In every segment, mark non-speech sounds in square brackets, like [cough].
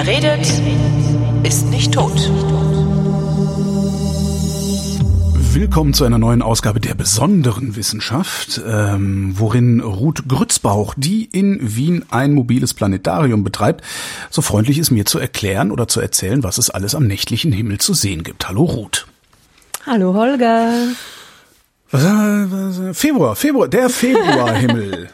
Wer redet, ist nicht tot. Willkommen zu einer neuen Ausgabe der besonderen Wissenschaft, ähm, worin Ruth Grützbauch, die in Wien ein mobiles Planetarium betreibt, so freundlich ist mir zu erklären oder zu erzählen, was es alles am nächtlichen Himmel zu sehen gibt. Hallo Ruth. Hallo Holger. Was, was, Februar, Februar, der [laughs] Februarhimmel.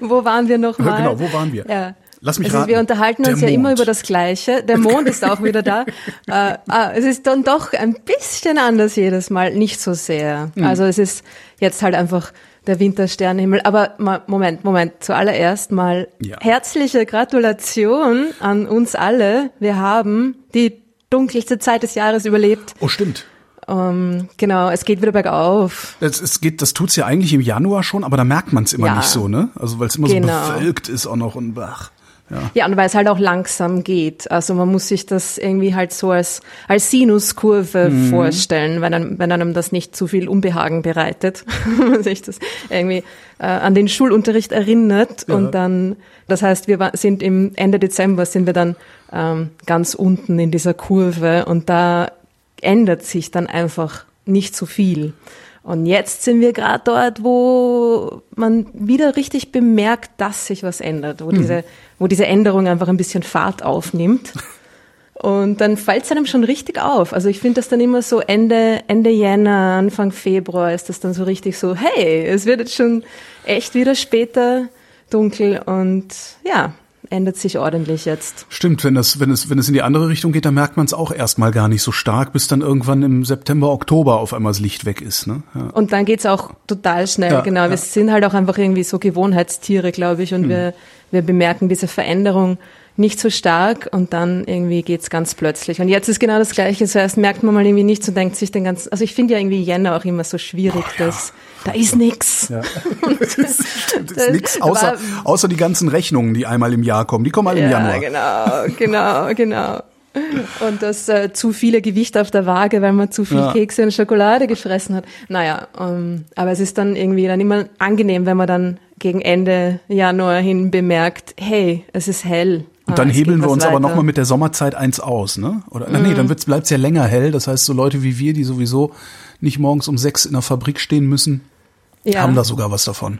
wo waren wir noch mal? Genau, wo waren wir? Ja. Lass mich also raten. Wir unterhalten Der uns ja immer über das Gleiche. Der [laughs] Mond ist auch wieder da. [laughs] Äh, ah, es ist dann doch ein bisschen anders jedes Mal, nicht so sehr. Hm. Also es ist jetzt halt einfach der Wintersternenhimmel. Aber Moment, Moment. Zuallererst mal Ja. herzliche Gratulation an uns alle. Wir haben die dunkelste Zeit des Jahres überlebt. Oh, stimmt. Ähm, genau, es geht wieder bergauf. Das, es geht, das tut's ja eigentlich im Januar schon, aber da merkt man es immer Ja. nicht so, ne? Also weil es immer Genau. so bewölkt ist auch noch und ach, ja. Ja, und weil es halt auch langsam geht. Also man muss sich das irgendwie halt so als, als Sinuskurve Mhm. vorstellen, wenn einem, wenn einem das nicht zu viel Unbehagen bereitet. [laughs] Wenn man sich das irgendwie äh, an den Schulunterricht erinnert. Ja. Und dann, das heißt, wir sind im Ende Dezember sind wir dann ähm, ganz unten in dieser Kurve und da ändert sich dann einfach nicht so viel. Und jetzt sind wir gerade dort, wo man wieder richtig bemerkt, dass sich was ändert, wo, diese, wo diese Änderung einfach ein bisschen Fahrt aufnimmt. [laughs] Und dann fällt es einem schon richtig auf. Also ich finde das dann immer so Ende, Ende Jänner, Anfang Februar ist das dann so richtig so, hey, es wird jetzt schon echt wieder später dunkel und ja, ändert sich ordentlich jetzt. Stimmt, wenn das, wenn es, wenn es in die andere Richtung geht, dann merkt man es auch erstmal gar nicht so stark, bis dann irgendwann im September, Oktober auf einmal das Licht weg ist, ne? Ja. Und dann geht's auch total schnell, Ja, genau. ja. Wir sind halt auch einfach irgendwie so Gewohnheitstiere, glaube ich, und wir, wir bemerken diese Veränderung nicht so stark und dann irgendwie geht's ganz plötzlich. Und jetzt ist genau das Gleiche. Zuerst merkt man mal irgendwie nichts und denkt sich den ganzen, also ich finde ja irgendwie Jänner auch immer so schwierig, dass da ist nix. Ja. [laughs] [laughs] das ist, das ist nix, außer, war- außer die ganzen Rechnungen, die einmal im Jahr kommen. Die kommen alle im Ja, Januar. genau, genau, [laughs] genau. Und das äh, zu viele Gewicht auf der Waage, weil man zu viel Ja. Kekse und Schokolade gefressen hat. Naja, ähm, aber es ist dann irgendwie dann immer angenehm, wenn man dann gegen Ende Januar hin bemerkt, hey, es ist hell. Und dann Ah, es hebeln wir uns aber weiter. Mhm. nochmal mit der Sommerzeit eins aus, ne? Oder, na, nee, dann wird's, bleibt's ja länger hell. Das heißt, so Leute wie wir, die sowieso nicht morgens um sechs in der Fabrik stehen müssen, ja, haben da sogar was davon.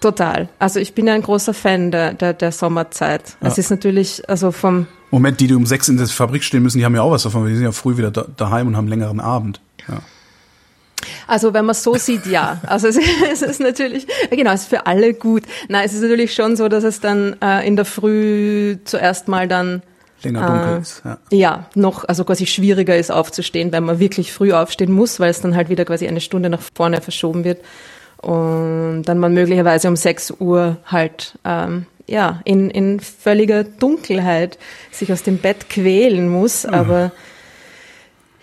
total. Also ich bin ja ein großer Fan der, der, der Sommerzeit. Es Ja. ist natürlich, also vom, Moment, die, die um sechs in der Fabrik stehen müssen, die haben ja auch was davon, weil die sind ja früh wieder da, daheim und haben einen längeren Abend. Ja. Also wenn man so sieht, ja. Also [laughs] es, es ist natürlich, genau, es ist für alle gut. Nein, es ist natürlich schon so, dass es dann äh, in der Früh zuerst mal dann Länger dunkel Ah. ist. Ja. ja noch, also quasi schwieriger ist aufzustehen, wenn man wirklich früh aufstehen muss, weil es dann halt wieder quasi eine Stunde nach vorne verschoben wird und dann man möglicherweise um 6 Uhr halt ähm, ja in, in völliger Dunkelheit sich aus dem Bett quälen muss, aber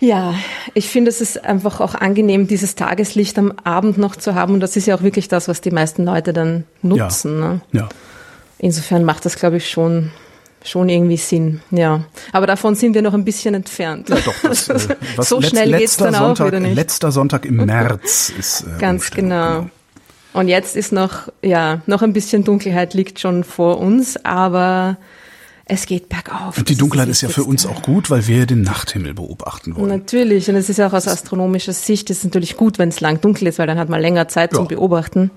ja, ich finde, es ist einfach auch angenehm, dieses Tageslicht am Abend noch zu haben. Und das ist ja auch wirklich das, was die meisten Leute dann nutzen. Ne? ja. Insofern macht das, glaube ich, schon, schon irgendwie Sinn. Ja. Aber davon sind wir noch ein bisschen entfernt. Ja, doch, das, [laughs] äh, was so letz- schnell geht's dann auch Sonntag, wieder nicht. Letzter Sonntag im [laughs] März ist äh, Ganz Umstellung, genau. Und jetzt ist noch, ja, noch ein bisschen Dunkelheit liegt schon vor uns, aber es geht bergauf. Und die Dunkelheit das ist ja für uns auch gut, weil wir den Nachthimmel beobachten wollen. Natürlich, und es ist ja auch aus astronomischer Sicht, ist natürlich gut, wenn es lang dunkel ist, weil dann hat man länger Zeit zum Ja. Beobachten.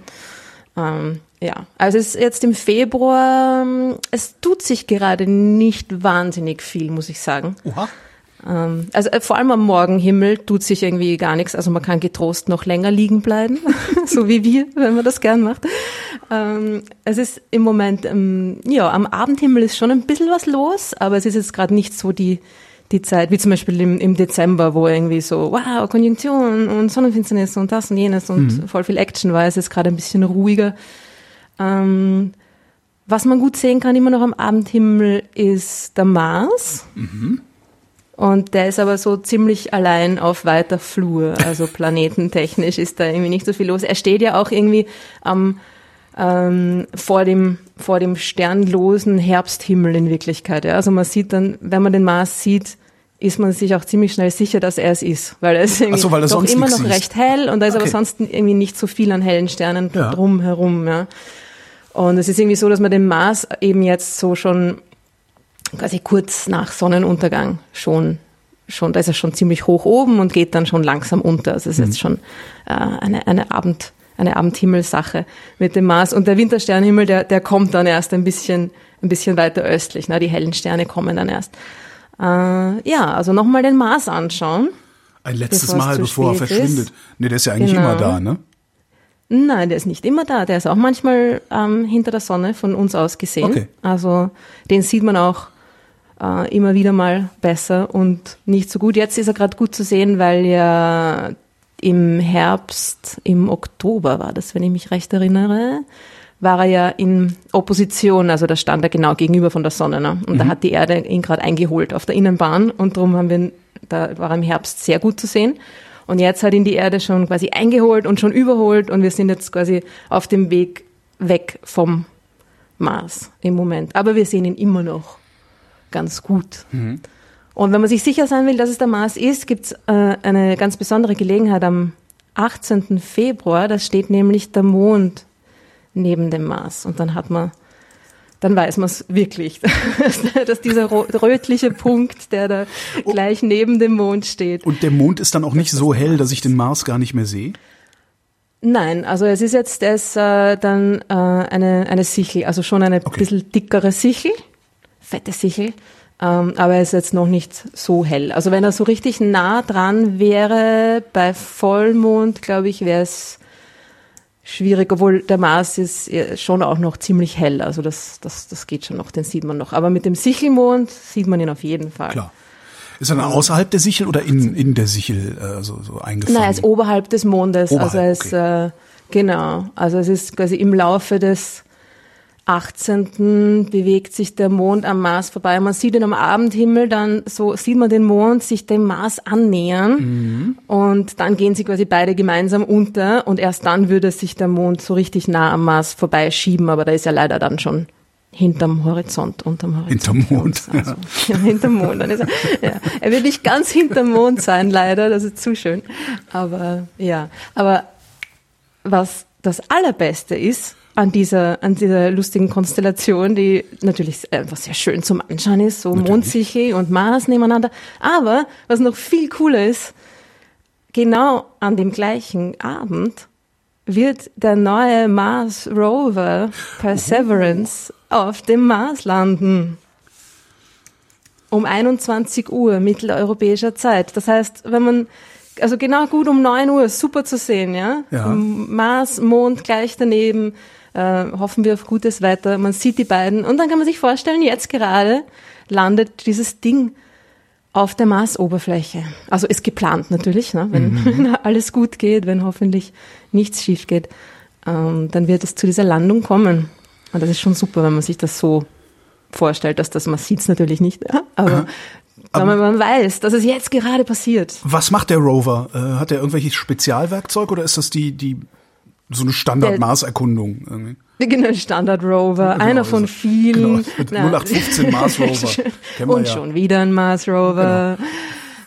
Ähm, ja, also es ist jetzt im Februar, ähm, es tut sich gerade nicht wahnsinnig viel, muss ich sagen. Oha. Ähm, also äh, vor allem am Morgenhimmel tut sich irgendwie gar nichts. Also man kann getrost noch länger liegen bleiben, [laughs] so wie wir, wenn man das gern macht. Ähm, es ist im Moment, ähm, ja, am Abendhimmel ist schon ein bisschen was los, aber es ist jetzt gerade nicht so die die Zeit, wie zum Beispiel im, im Dezember, wo irgendwie so, wow, Konjunktion und Sonnenfinsternis und das und jenes und voll viel Action war. Es ist gerade ein bisschen ruhiger. Ähm, was man gut sehen kann immer noch am Abendhimmel ist der Mars. Und der ist aber so ziemlich allein auf weiter Flur. Also [laughs] planetentechnisch ist da irgendwie nicht so viel los. Er steht ja auch irgendwie am ähm, vor dem vor dem sternlosen Herbsthimmel in Wirklichkeit. Ja. Also man sieht dann, wenn man den Mars sieht, ist man sich auch ziemlich schnell sicher, dass er es ist, weil er ist irgendwie so, weil doch immer noch recht hell und da ist aber Okay. sonst irgendwie nicht so viel an hellen Sternen Ja. drumherum. Ja. Und es ist irgendwie so, dass man den Mars eben jetzt so schon quasi kurz nach Sonnenuntergang schon schon, da ist er schon ziemlich hoch oben und geht dann schon langsam unter. Also es ist jetzt schon äh, eine, eine Abend, eine Abendhimmelssache mit dem Mars. Und der Wintersternhimmel, der, der kommt dann erst ein bisschen, ein bisschen weiter östlich. Ne? Die hellen Sterne kommen dann erst. Äh, ja, also nochmal den Mars anschauen. Ein letztes Mal, bevor er verschwindet. ist. Nee, der ist ja eigentlich Genau. immer da, ne? Nein, der ist nicht immer da. Der ist auch manchmal ähm, hinter der Sonne von uns aus gesehen. Okay. Also den sieht man auch äh, immer wieder mal besser und nicht so gut. Jetzt ist er gerade gut zu sehen, weil ja im Herbst, im Oktober war das, wenn ich mich recht erinnere, war er ja in Opposition, also da stand er genau gegenüber von der Sonne. Ne? Und da hat die Erde ihn gerade eingeholt auf der Innenbahn und darum haben wir, da war er im Herbst sehr gut zu sehen. Und jetzt hat ihn die Erde schon quasi eingeholt und schon überholt und wir sind jetzt quasi auf dem Weg weg vom Mars im Moment. Aber wir sehen ihn immer noch ganz gut. Und wenn man sich sicher sein will, dass es der Mars ist, gibt es äh, eine ganz besondere Gelegenheit am 18. Februar. Da steht nämlich der Mond neben dem Mars. Und dann hat man, dann weiß man es wirklich, [laughs] dass dieser rötliche Punkt, der da gleich neben dem Mond steht. Und der Mond ist dann auch nicht so hell, dass ich den Mars gar nicht mehr sehe? Nein, also es ist jetzt es, äh, dann äh, eine, eine Sichel, also schon eine Okay. bisschen dickere Sichel, fette Sichel, ähm, aber er ist jetzt noch nicht so hell. Also wenn er so richtig nah dran wäre, bei Vollmond, glaube ich, wäre es schwierig, obwohl der Mars ist schon auch noch ziemlich hell, also das, das, das geht schon noch, den sieht man noch. Aber mit dem Sichelmond sieht man ihn auf jeden Fall. Klar. Ist er außerhalb der Sichel oder in, in der Sichel äh, so, so eingefangen? Nein, er ist oberhalb des Mondes. Oberhalb, also er ist, äh, genau. Also es ist quasi im Laufe des 18. bewegt sich der Mond am Mars vorbei. Man sieht ihn am Abendhimmel, dann so sieht man den Mond sich dem Mars annähern und dann gehen sie quasi beide gemeinsam unter und erst dann würde sich der Mond so richtig nah am Mars vorbeischieben, aber da ist er leider dann schon hinterm Horizont, unterm Horizont. Hinterm Mond. Also, ja, hinterm Mond. Dann ist er, ja. er wird nicht ganz hinterm Mond sein, leider, das ist zu schön. Aber ja, aber was das Allerbeste ist an dieser, an dieser lustigen Konstellation, die natürlich einfach sehr schön zum Anschauen ist, so Mondsichel und Mars nebeneinander. Aber was noch viel cooler ist, genau an dem gleichen Abend wird der neue Mars Rover Perseverance auf dem Mars landen. Um 21 Uhr mitteleuropäischer Zeit. Das heißt, wenn man, also genau gut um 9 Uhr, super zu sehen, ja? Ja. Mars, Mond gleich daneben, äh, hoffen wir auf gutes Wetter. Man sieht die beiden und dann kann man sich vorstellen, jetzt gerade landet dieses Ding auf der Marsoberfläche. Also ist geplant natürlich, ne? wenn, wenn [laughs] alles gut geht, wenn hoffentlich nichts schief geht, ähm, dann wird es zu dieser Landung kommen. Und das ist schon super, wenn man sich das so vorstellt, dass das, man sieht es natürlich nicht, ja? aber, wenn man, man weiß, dass es jetzt gerade passiert. Was macht der Rover? Äh, hat er irgendwelches Spezialwerkzeug oder ist das die, die so eine Standard-Mars-Erkundung? irgendwie? Genau, Standard Rover, Genau, einer von vielen. genau, mit Na, 0815 Mars [laughs] Rover. Kennen wir Und ja. schon wieder ein Mars Rover.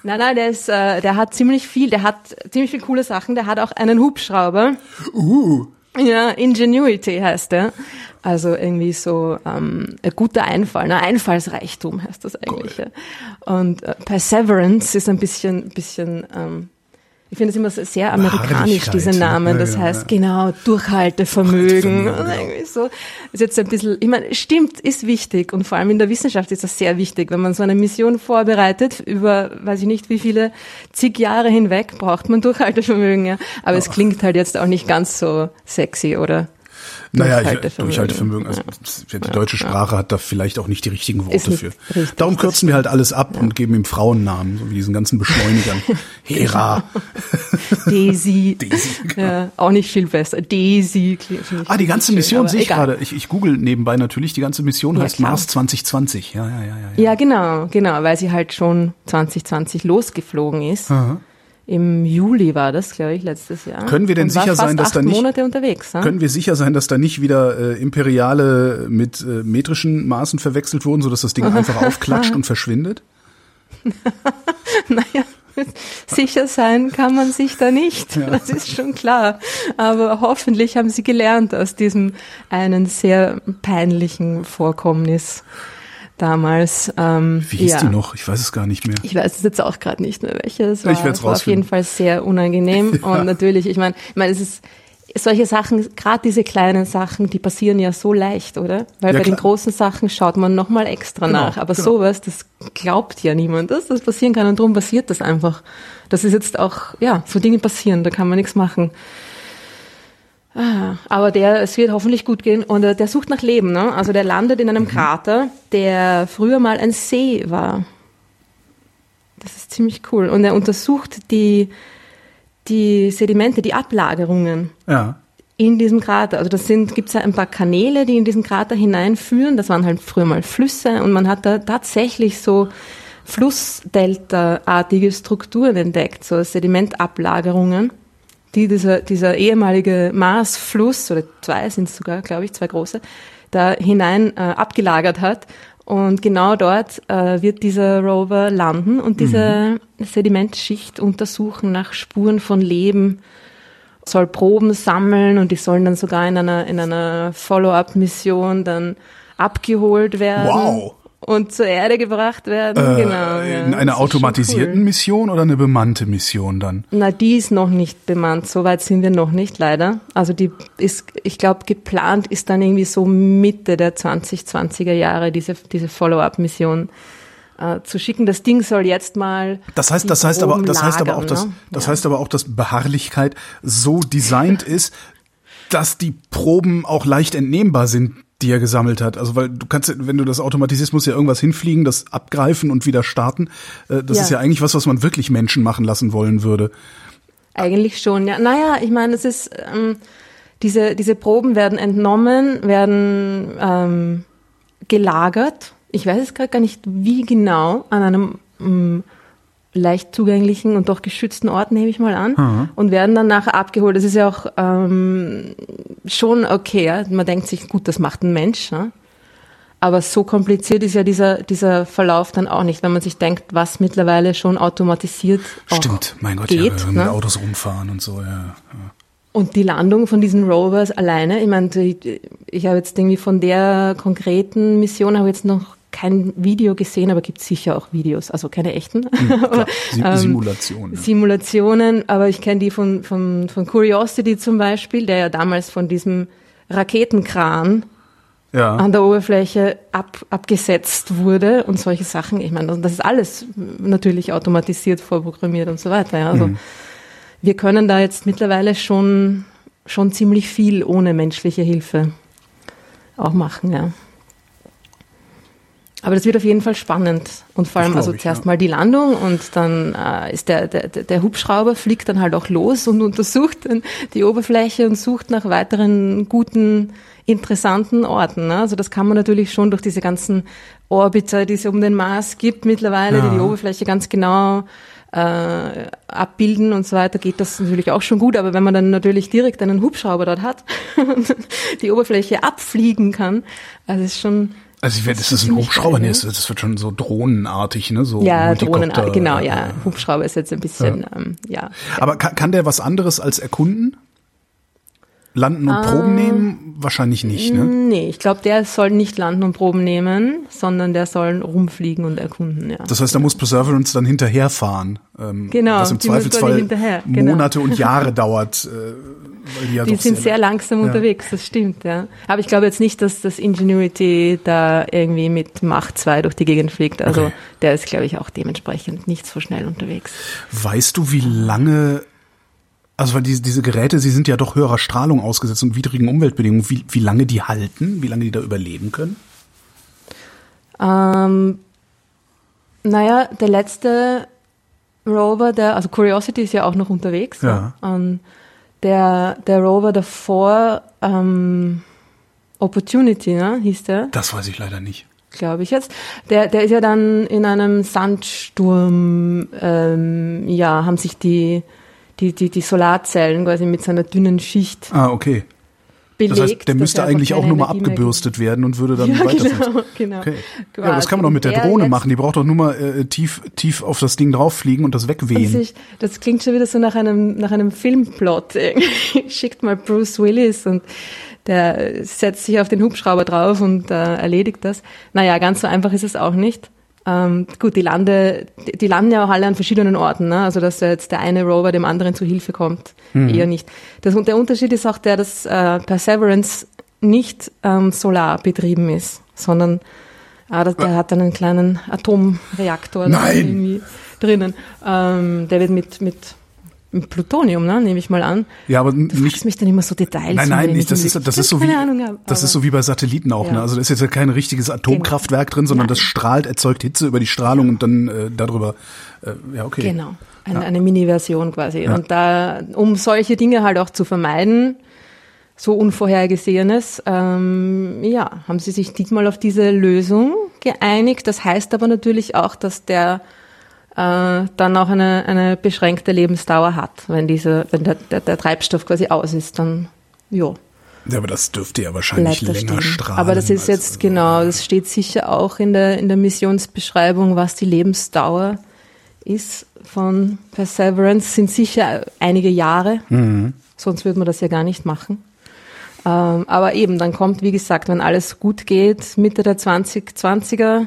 Nein, nein, der ist, äh, der hat ziemlich viel, der hat ziemlich viele coole Sachen. Der hat auch einen Hubschrauber. Uh, Ja, Ingenuity heißt der. Also irgendwie so ähm, ein guter Einfall, ne? Einfallsreichtum heißt das eigentlich. Ja. Und äh, Perseverance ist ein bisschen, bisschen ähm, ich finde es immer sehr amerikanisch, diese? Namen. Das heißt genau Durchhaltevermögen. Und genau. irgendwie so ist jetzt ein bisschen, ich meine, stimmt, ist wichtig und vor allem in der Wissenschaft ist das sehr wichtig. Wenn man so eine Mission vorbereitet über, weiß ich nicht, wie viele zig Jahre hinweg, braucht man Durchhaltevermögen. Ja. Aber es klingt halt jetzt auch nicht ganz so sexy, oder? Naja, ich, Durchhaltevermögen. Also, die deutsche Sprache hat da vielleicht auch nicht die richtigen Worte für. richtig, Darum kürzen wir halt alles ab und geben ihm Frauennamen, so wie diesen ganzen Beschleunigern. [laughs] Hera. Daisy. [laughs] Daisy, genau. Ja, auch nicht viel besser. Daisy. Ah, die ganze Mission sehe ich gerade. Ich, ich google nebenbei natürlich. Die ganze Mission Ja, heißt klar. Mars 2020. Ja, ja, ja, ja. ja. Ja, genau, genau, weil sie halt schon 2020 losgeflogen ist. Im Juli war das, glaube ich, letztes Jahr. Können wir denn Und sicher sein, dass da nicht- Monate unterwegs. Ja? Können wir sicher sein, dass da nicht wieder äh, imperiale mit äh, metrischen Maßen verwechselt wurden, sodass das Ding [laughs] einfach aufklatscht und verschwindet? [laughs] Naja, sicher sein kann man sich da nicht. Das ist schon klar. Aber hoffentlich haben sie gelernt aus diesem einen sehr peinlichen Vorkommnis. Damals. Ähm, Wie hieß ja. die noch? Ich weiß es gar nicht mehr. Ich weiß es jetzt auch gerade nicht mehr, welche. Es war, Ich werd's es war auf jeden. Fall sehr unangenehm. [laughs] Und natürlich, ich meine, ich meine, es ist solche Sachen, gerade diese kleinen Sachen, die passieren ja so leicht, oder? Weil Ja, bei den klar. großen Sachen schaut man nochmal extra Genau, nach. Aber genau. sowas, das glaubt ja niemand, dass das passieren kann. Und darum passiert das einfach. Das ist jetzt auch, ja, so Dinge passieren, da kann man nichts machen. Ah, aber der, es wird hoffentlich gut gehen und äh, der sucht nach Leben, ne? Also der landet in einem Krater, der früher mal ein See war. Das ist ziemlich cool. Und er untersucht die, die Sedimente, die Ablagerungen Ja. in diesem Krater. Also das sind, gibt es ja ein paar Kanäle, die in diesen Krater hineinführen. Das waren halt früher mal Flüsse und man hat da tatsächlich so Flussdelta-artige Strukturen entdeckt, so Sedimentablagerungen, die dieser, dieser ehemalige Marsfluss, oder zwei sind es sogar, glaube ich, zwei große, da hinein äh, abgelagert hat. Und genau dort äh, wird dieser Rover landen und diese Sedimentschicht untersuchen nach Spuren von Leben, soll Proben sammeln und die sollen dann sogar in einer, in einer Follow-up-Mission dann abgeholt werden. Wow. Und zur Erde gebracht werden. Äh, genau. Ja, in einer automatisierten Cool. Mission oder eine bemannte Mission dann? Na, die ist noch nicht bemannt. So weit sind wir noch nicht, leider. Also die ist, ich glaube, geplant ist dann irgendwie so Mitte der 2020er Jahre diese, diese Follow-up-Mission äh, zu schicken. Das Ding soll jetzt mal. Das heißt, das heißt aber, das heißt aber auch, lagern, dass, ne? das Ja. heißt aber auch, dass Beharrlichkeit so designt ist, dass die Proben auch leicht entnehmbar sind, die er gesammelt hat. Also weil du kannst, wenn du das automatisierst, muss ja irgendwas hinfliegen, das abgreifen und wieder starten. Äh, Das Ja. ist ja eigentlich was, was man wirklich Menschen machen lassen wollen würde. Eigentlich schon, ja. Naja, ich meine, es ist, ähm, diese, diese Proben werden entnommen, werden ähm, gelagert. Ich weiß es gerade gar nicht, wie genau, an einem ähm, leicht zugänglichen und doch geschützten Ort, nehme ich mal an, und werden dann nachher abgeholt. Das ist ja auch ähm, schon okay. Ja? Man denkt sich, gut, das macht ein Mensch. Ne? Aber so kompliziert ist ja dieser, dieser Verlauf dann auch nicht, wenn man sich denkt, was mittlerweile schon automatisiert auch Stimmt, mein Gott, geht. ja, mit ne? Autos rumfahren und so, ja. ja. Und die Landung von diesen Rovers alleine, ich meine, die- ich habe jetzt irgendwie von der konkreten Mission habe jetzt noch kein Video gesehen, aber gibt sicher auch Videos, also keine echten. Klar, [laughs] Sim Ähm. Ja. Simulationen, aber ich kenne die von, von, von Curiosity zum Beispiel, der ja damals von diesem Raketenkran ja. an der Oberfläche ab, abgesetzt wurde und solche Sachen. Ich meine, das ist alles natürlich automatisiert, vorprogrammiert und so weiter. Ja. Also Mhm. wir können da jetzt mittlerweile schon, schon ziemlich viel ohne menschliche Hilfe auch machen, ja. Aber das wird auf jeden Fall spannend. Und vor allem also ich, zuerst ja. mal die Landung und dann äh, ist der, der, der Hubschrauber fliegt dann halt auch los und untersucht dann die Oberfläche und sucht nach weiteren guten, interessanten Orten. Ne? Also das kann man natürlich schon durch diese ganzen Orbiter, die es um den Mars gibt mittlerweile, Ja. die die Oberfläche ganz genau äh, abbilden und so weiter, geht das natürlich auch schon gut. Aber wenn man dann natürlich direkt einen Hubschrauber dort hat [laughs] und die Oberfläche abfliegen kann, also ist schon Also ich werde, das ist ein Hubschrauber, nee, ne? das, das wird schon so drohnenartig, ne? So Ja, Multicopter, Drohnen, genau, ja. Hubschrauber ist jetzt ein bisschen, ähm, ja. Aber kann, kann der was anderes als erkunden? Landen und Proben nehmen? Wahrscheinlich nicht, ne? Nee, ich glaube, der soll nicht landen und Proben nehmen, sondern der soll rumfliegen und erkunden, ja. Das heißt, da muss Perseverance dann hinterherfahren. Ähm, Genau, Was im Zweifelsfall genau. Monate und [laughs] Jahre dauert. Äh, die ja Die sind sehr langsam ja. unterwegs, das stimmt, ja. Aber ich glaube jetzt nicht, dass das Ingenuity da irgendwie mit Macht 2 durch die Gegend fliegt. Also Okay. der ist, glaube ich, auch dementsprechend nicht so schnell unterwegs. Weißt du, wie lange, also weil diese, diese Geräte, sie sind ja doch höherer Strahlung ausgesetzt und widrigen Umweltbedingungen, wie, wie lange die halten, wie lange die da überleben können? Ähm, naja, der letzte Rover, der, also Curiosity ist ja auch noch unterwegs. Ja. Ähm, der, der Rover davor, ähm, Opportunity, ne, hieß der, Das weiß ich leider nicht. glaube ich jetzt. Der, der ist ja dann in einem Sandsturm, ähm, ja, haben sich die, die, die, die Solarzellen quasi mit seiner dünnen Schicht Ah, okay. belegt. Das heißt, der müsste eigentlich auch nur mal Energie mehr abgebürstet werden und würde dann Ja, weiterfliegen. genau, [laughs] genau. Okay. Ja, das kann man doch mit der Drohne machen. Die braucht doch nur mal äh, tief, tief auf das Ding drauffliegen und das Das, wegwehen. ist, das klingt schon wieder so nach einem, nach einem Filmplot. [laughs] Schickt mal Bruce Willis und der setzt sich auf den Hubschrauber drauf und äh, erledigt das. Naja, ganz so einfach ist es auch nicht. Ähm, gut, die Lande, die, die landen ja auch alle an verschiedenen Orten, ne? also dass jetzt der eine Rover dem anderen zu Hilfe kommt, mhm. eher nicht. Das, und der Unterschied ist auch der, dass äh, Perseverance nicht ähm, solar betrieben ist, sondern äh, der hat einen kleinen Atomreaktor Nein. drinnen. Ähm, der wird mit, mit Plutonium, ne, nehme ich mal an. Ja, aber du nicht. mich dann immer so Details. Nein, nein, nicht. Das ist, das ist so wie, Ahnung, das ist so wie bei Satelliten auch. Ja. Ne? Also da ist jetzt ja kein richtiges Atomkraftwerk drin, sondern Nein. das strahlt, erzeugt Hitze über die Strahlung und dann äh, darüber. Äh, ja, okay. Genau, eine, Ja. eine Mini-Version quasi. Ja. Und da, um solche Dinge halt auch zu vermeiden, so Unvorhergesehenes, ähm, ja, haben sie sich diesmal auf diese Lösung geeinigt. Das heißt aber natürlich auch, dass der äh, dann auch eine, eine beschränkte Lebensdauer hat, wenn diese, wenn der, der, der Treibstoff quasi aus ist, dann ja, Ja, aber das dürfte ja wahrscheinlich er länger stehen. strahlen. Aber das ist jetzt genau, das steht sicher auch in der in der Missionsbeschreibung, was die Lebensdauer ist von Perseverance, sind sicher einige Jahre. Mhm. Sonst würde man das ja gar nicht machen. Ähm, aber eben, dann kommt, wie gesagt, wenn alles gut geht, Mitte der 2020er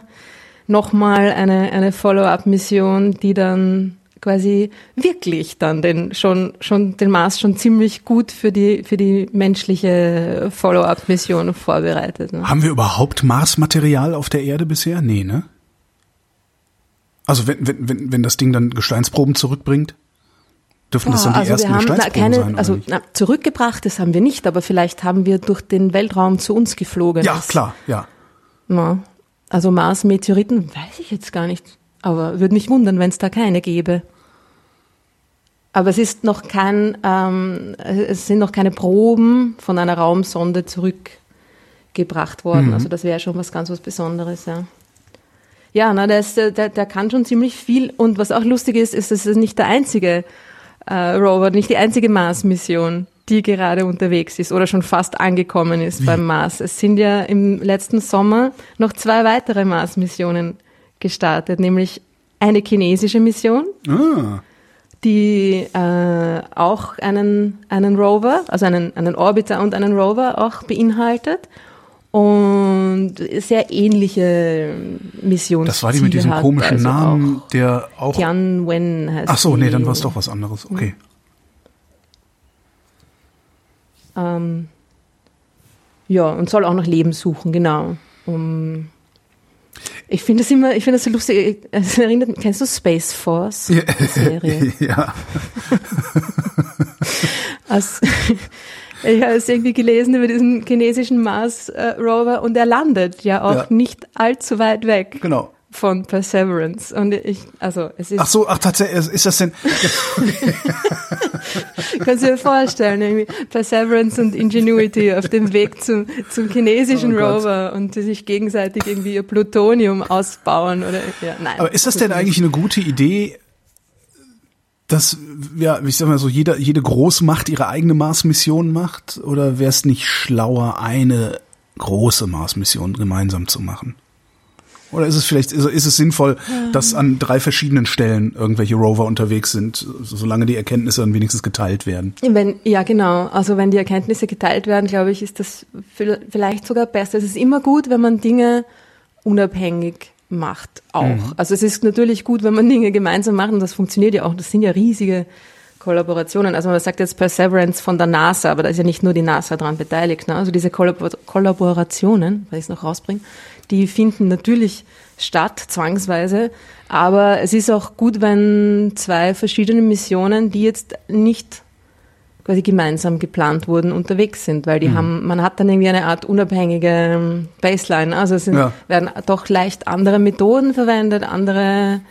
nochmal eine, eine Follow-up-Mission, die dann quasi wirklich dann den, schon, schon den Mars schon ziemlich gut für die, für die menschliche Follow-up-Mission vorbereitet. Ne? Haben wir überhaupt Marsmaterial auf der Erde bisher? Nee, ne? Also wenn, wenn, wenn, wenn das Ding dann Gesteinsproben zurückbringt, dürfen das dann die also ersten wir haben na, keine, sein? Also na, zurückgebrachtes haben wir nicht, aber vielleicht haben wir durch den Weltraum zu uns geflogen. ja, klar, ja. Ja. Also Mars-Meteoriten weiß ich jetzt gar nicht. Aber würde mich wundern, wenn es da keine gäbe. Aber es ist noch kein, ähm, es sind noch keine Proben von einer Raumsonde zurückgebracht worden. Mhm. Also das wäre schon was ganz was Besonderes, ja. Ja, na, der, ist, der, der kann schon ziemlich viel. Und was auch lustig ist, ist, es ist nicht der einzige äh, Rover, nicht die einzige Mars-Mission, die gerade unterwegs ist oder schon fast angekommen ist beim Mars. Es sind ja im letzten Sommer noch zwei weitere Mars-Missionen gestartet, nämlich eine chinesische Mission, Ah, die äh, auch einen, einen Rover, also einen, einen Orbiter und einen Rover auch beinhaltet und sehr ähnliche Missionsziele das war die mit diesem hat, komischen also Namen, auch der auch. Tianwen heißt Ach so, nee, dann war es doch was anderes. Okay. Ähm, ja, und soll auch nach Leben suchen, genau. Um, ich finde es immer, ich finde es so lustig. Es erinnert, mich- kennst du Space Force? Ja. Serie. [laughs] ja. [laughs] Als, [laughs] ich habe es irgendwie gelesen über diesen chinesischen Mars-Rover und er landet ja auch Ja. nicht allzu weit weg Genau. Von Perseverance. Und ich, also es ist, Ach so, ach tatsächlich, ist das denn? [laughs] kannst du dir vorstellen, irgendwie Perseverance und Ingenuity auf dem Weg zum, zum chinesischen Oh. Rover und die sich gegenseitig irgendwie ihr Plutonium ausbauen oder, ja, nein. Aber ist das denn eigentlich eine gute Idee, dass, ja, ich sag mal so, jeder, jede Großmacht ihre eigene Mars-Mission macht? Oder wäre es nicht schlauer, eine große Mars-Mission gemeinsam zu machen? Oder ist es vielleicht, ist, ist es sinnvoll, dass an drei verschiedenen Stellen irgendwelche Rover unterwegs sind, so- solange die Erkenntnisse dann wenigstens geteilt werden? Wenn, ja, genau. Also wenn die Erkenntnisse geteilt werden, glaube ich, ist das vi- vielleicht sogar besser. Es ist immer gut, wenn man Dinge unabhängig macht, auch. Mhm. Also es ist natürlich gut, wenn man Dinge gemeinsam macht und das funktioniert ja auch. Das sind ja riesige Kollaborationen. Also man sagt jetzt Perseverance von der NASA, aber da ist ja nicht nur die NASA dran beteiligt. Ne? Also diese Kollabor Kollaborationen, wenn ich es noch rausbringe, die finden natürlich statt, zwangsweise. Aber es ist auch gut, wenn zwei verschiedene Missionen, die jetzt nicht quasi gemeinsam geplant wurden, unterwegs sind, weil die Mhm. haben, man hat dann irgendwie eine Art unabhängige ähm, Baseline. Also es sind, Ja. werden doch leicht andere Methoden verwendet, andere,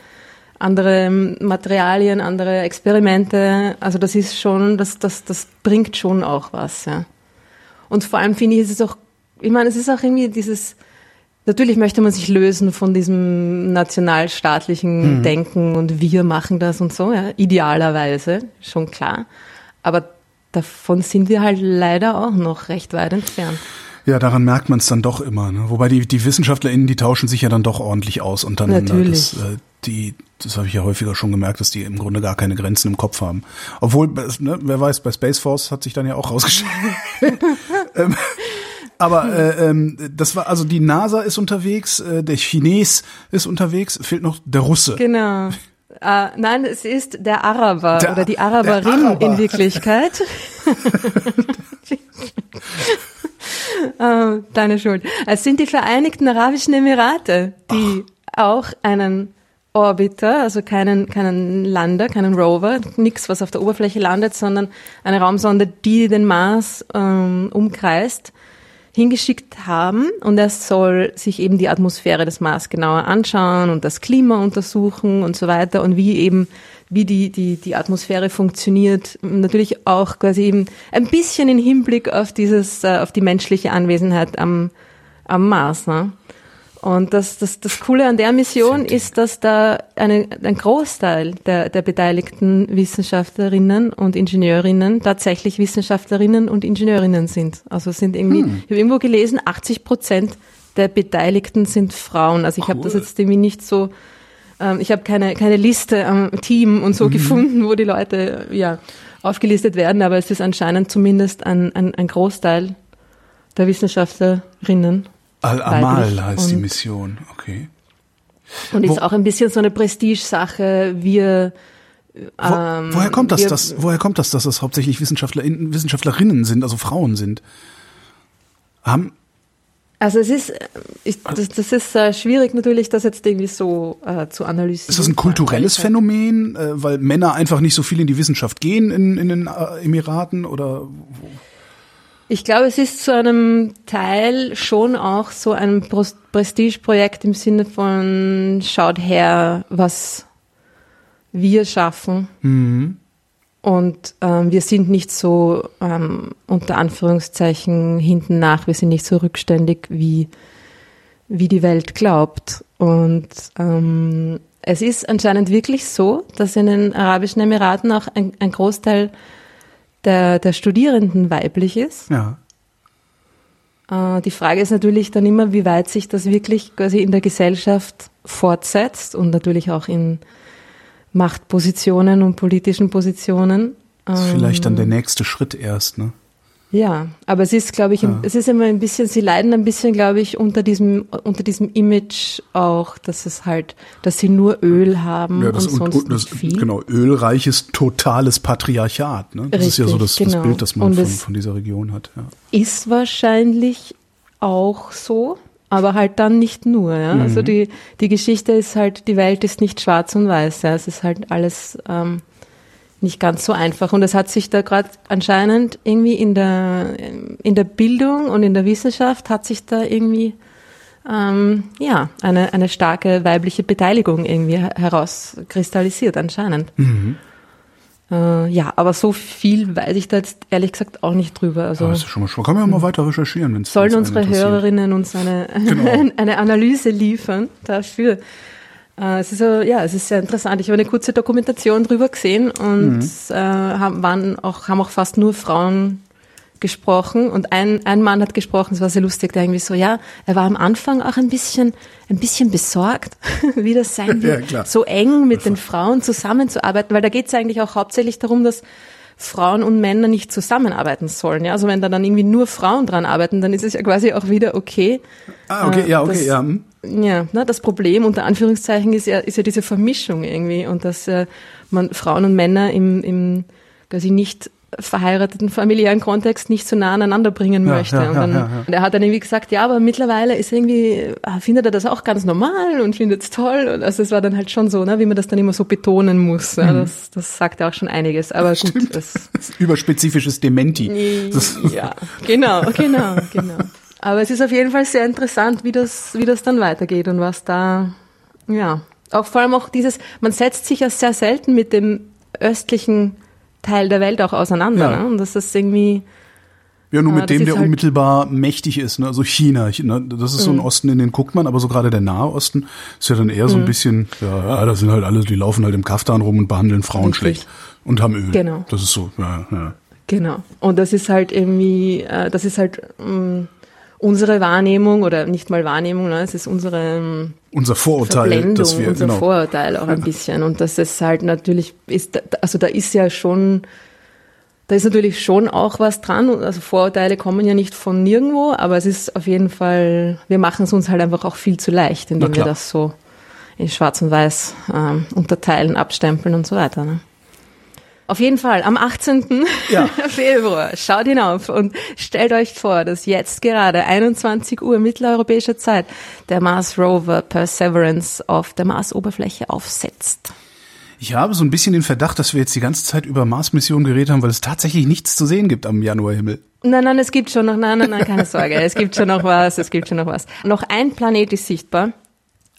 andere ähm, Materialien, andere Experimente. Also das ist schon, das, das, das bringt schon auch was, ja. Und vor allem finde ich, ist es auch, ich meine, es ist auch irgendwie dieses, natürlich möchte man sich lösen von diesem nationalstaatlichen Mhm. Denken und wir machen das und so, ja, idealerweise, schon klar. Aber davon sind wir halt leider auch noch recht weit entfernt. Ja, daran merkt man es dann doch immer. Ne? Wobei die, die WissenschaftlerInnen, die tauschen sich ja dann doch ordentlich aus untereinander. Natürlich. Das, äh, die, das habe ich ja häufiger schon gemerkt, dass die im Grunde gar keine Grenzen im Kopf haben. Obwohl, ne, wer weiß, bei Space Force hat sich dann ja auch rausgestellt. [laughs] aber äh, ähm, das war also die NASA ist unterwegs, äh, der Chines ist unterwegs, fehlt noch der Russe. Genau. Uh, [laughs] nein, es ist der Araber Der- oder die Araberin Araber. in Wirklichkeit. uh, [laughs] deine Schuld. Es sind die Vereinigten Arabischen Emirate, die auch einen Orbiter, also keinen, keinen Lander, keinen Rover, nichts, was auf der Oberfläche landet, sondern eine Raumsonde, die den Mars ähm, umkreist, hingeschickt haben und er soll sich eben die Atmosphäre des Mars genauer anschauen und das Klima untersuchen und so weiter und wie eben wie die die die Atmosphäre funktioniert natürlich auch quasi eben ein bisschen in Hinblick auf dieses äh, auf die menschliche Anwesenheit am am Mars ne? Und das das das coole an der Mission ist dass da eine, ein Großteil der der beteiligten Wissenschaftlerinnen und Ingenieurinnen tatsächlich Wissenschaftlerinnen und Ingenieurinnen sind. Also sind irgendwie ich habe irgendwo gelesen 80 Prozent der Beteiligten sind Frauen. Also ich habe das Cool. jetzt irgendwie nicht so ähm, ich habe keine, keine Liste am Team und so gefunden, wo die Leute ja aufgelistet werden, aber es ist anscheinend zumindest ein, ein, ein Großteil der Wissenschaftlerinnen Al-Amal heißt die Mission, okay. und Wo- ist auch ein bisschen so eine Prestigesache. Wir Wo, ähm, woher kommt das, wir, dass, woher kommt das, dass es hauptsächlich Wissenschaftler, Wissenschaftlerinnen sind, also Frauen sind? Haben, Also es ist, äh, ich, das, das ist äh, schwierig natürlich, das jetzt irgendwie so äh, zu analysieren. ist das ein kulturelles Phänomen, äh, weil Männer einfach nicht so viel in die Wissenschaft gehen in, in den äh, Emiraten oder Ich glaube, es ist zu einem Teil schon auch so ein Prestigeprojekt im Sinne von schaut her, was wir schaffen. Und ähm, wir sind nicht so ähm, unter Anführungszeichen hinten nach, wir sind nicht so rückständig, wie, wie die Welt glaubt. Und ähm, es ist anscheinend wirklich so, dass in den Arabischen Emiraten auch ein, ein Großteil der, der Studierenden weiblich ist. ja. Äh, Die Frage ist natürlich dann immer, wie weit sich das wirklich quasi in der Gesellschaft fortsetzt und natürlich auch in Machtpositionen und politischen Positionen. Das ist vielleicht dann der nächste Schritt erst, ne? Ja, aber es ist, glaube ich, Ja. es ist immer ein bisschen, sie leiden ein bisschen, glaube ich, unter diesem, unter diesem Image auch, dass es halt, dass sie nur Öl haben Ja, das, und sonst und das, viel. genau, ölreiches, totales Patriarchat, ne? Das ist ja so das, Richtig, das genau. Bild, das man von, von dieser Region hat, ja. Ist wahrscheinlich auch so, aber halt dann nicht nur. Ja? Also Mhm. die, die Geschichte ist halt, die Welt ist nicht schwarz und weiß. Ja? Es ist halt alles ähm, nicht ganz so einfach. Und es hat sich da gerade anscheinend irgendwie in der, in der Bildung und in der Wissenschaft hat sich da irgendwie ähm, ja, eine, eine starke weibliche Beteiligung irgendwie he- herauskristallisiert anscheinend. Mhm. Äh, ja, aber so viel weiß ich da jetzt ehrlich gesagt auch nicht drüber. Also das ist schon mal schon. Kann man ja mal weiter recherchieren, wenn es sollen unsere Hörerinnen uns eine, Genau. [laughs] eine Analyse liefern dafür. Äh, Es ist ja, es ist sehr interessant. Ich habe eine kurze Dokumentation drüber gesehen und Mhm. äh, haben, waren auch, haben auch fast nur Frauen gesprochen und ein, ein Mann hat gesprochen, es war sehr lustig, der irgendwie so, ja, er war am Anfang auch ein bisschen, ein bisschen besorgt, [laughs] wie das sein [laughs] wird, Ja, so eng mit den Frauen zusammenzuarbeiten, weil da geht es eigentlich auch hauptsächlich darum, dass Frauen und Männer nicht zusammenarbeiten sollen. Ja? Also wenn da dann irgendwie nur Frauen dran arbeiten, dann ist es ja quasi auch wieder okay. Ah, okay, Äh, ja, okay, das- ja. Ja, ne, das Problem unter Anführungszeichen ist ja, ist ja diese Vermischung irgendwie und dass äh, man Frauen und Männer im, im quasi nicht verheirateten familiären Kontext nicht so nah aneinander bringen Ja, möchte. ja, und, dann, ja, und er hat dann irgendwie gesagt, ja, aber mittlerweile ist irgendwie, äh, findet er das auch ganz normal und findet es toll. Und also es war dann halt schon so, ne, wie man das dann immer so betonen muss. Mhm. Das, das sagt ja auch schon einiges. Aber gut, das, [laughs] Überspezifisches Dementi. Ja, genau, [laughs] genau, genau. Aber es ist auf jeden Fall sehr interessant, wie das, wie das dann weitergeht und was da, ja, auch vor allem auch dieses, man setzt sich ja sehr selten mit dem östlichen Teil der Welt auch auseinander, Ja. ne? Und das ist irgendwie, ja, nur mit das dem, der halt- unmittelbar mächtig ist, ne? Also China. Ne? Das ist so ein Mhm. Osten, in den guckt man, aber so gerade der Nahe Osten ist ja dann eher so ein bisschen, ja, ja, da sind halt alle, die laufen halt im Kaftan rum und behandeln Frauen Richtig. schlecht und haben Öl. Genau. Das ist so, ja, ja. genau. Und das ist halt irgendwie, äh, das ist halt, ähm, unsere Wahrnehmung oder nicht mal Wahrnehmung, ne, es ist unsere ähm, Unser Vorurteil, Verblendung, dass wir, unser genau. Vorurteil auch ein bisschen. Und das ist halt natürlich, ist, also da ist ja schon, da ist natürlich schon auch was dran. Also Vorurteile kommen ja nicht von nirgendwo, aber es ist auf jeden Fall, wir machen es uns halt einfach auch viel zu leicht, indem wir das so in Schwarz und Weiß ähm, unterteilen, abstempeln und so weiter. Ne? Auf jeden Fall, am 18. Ja. [laughs] Februar, schaut hinauf und stellt euch vor, dass jetzt gerade 21 Uhr mitteleuropäischer Zeit der Mars Rover Perseverance auf der Marsoberfläche aufsetzt. Ich habe so ein bisschen den Verdacht, dass wir jetzt die ganze Zeit über Mars-Missionen geredet haben, weil es tatsächlich nichts zu sehen gibt am Januarhimmel. Nein, nein, es gibt schon noch, nein, nein, nein, keine Sorge, es gibt schon noch was, es gibt schon noch was. Noch ein Planet ist sichtbar,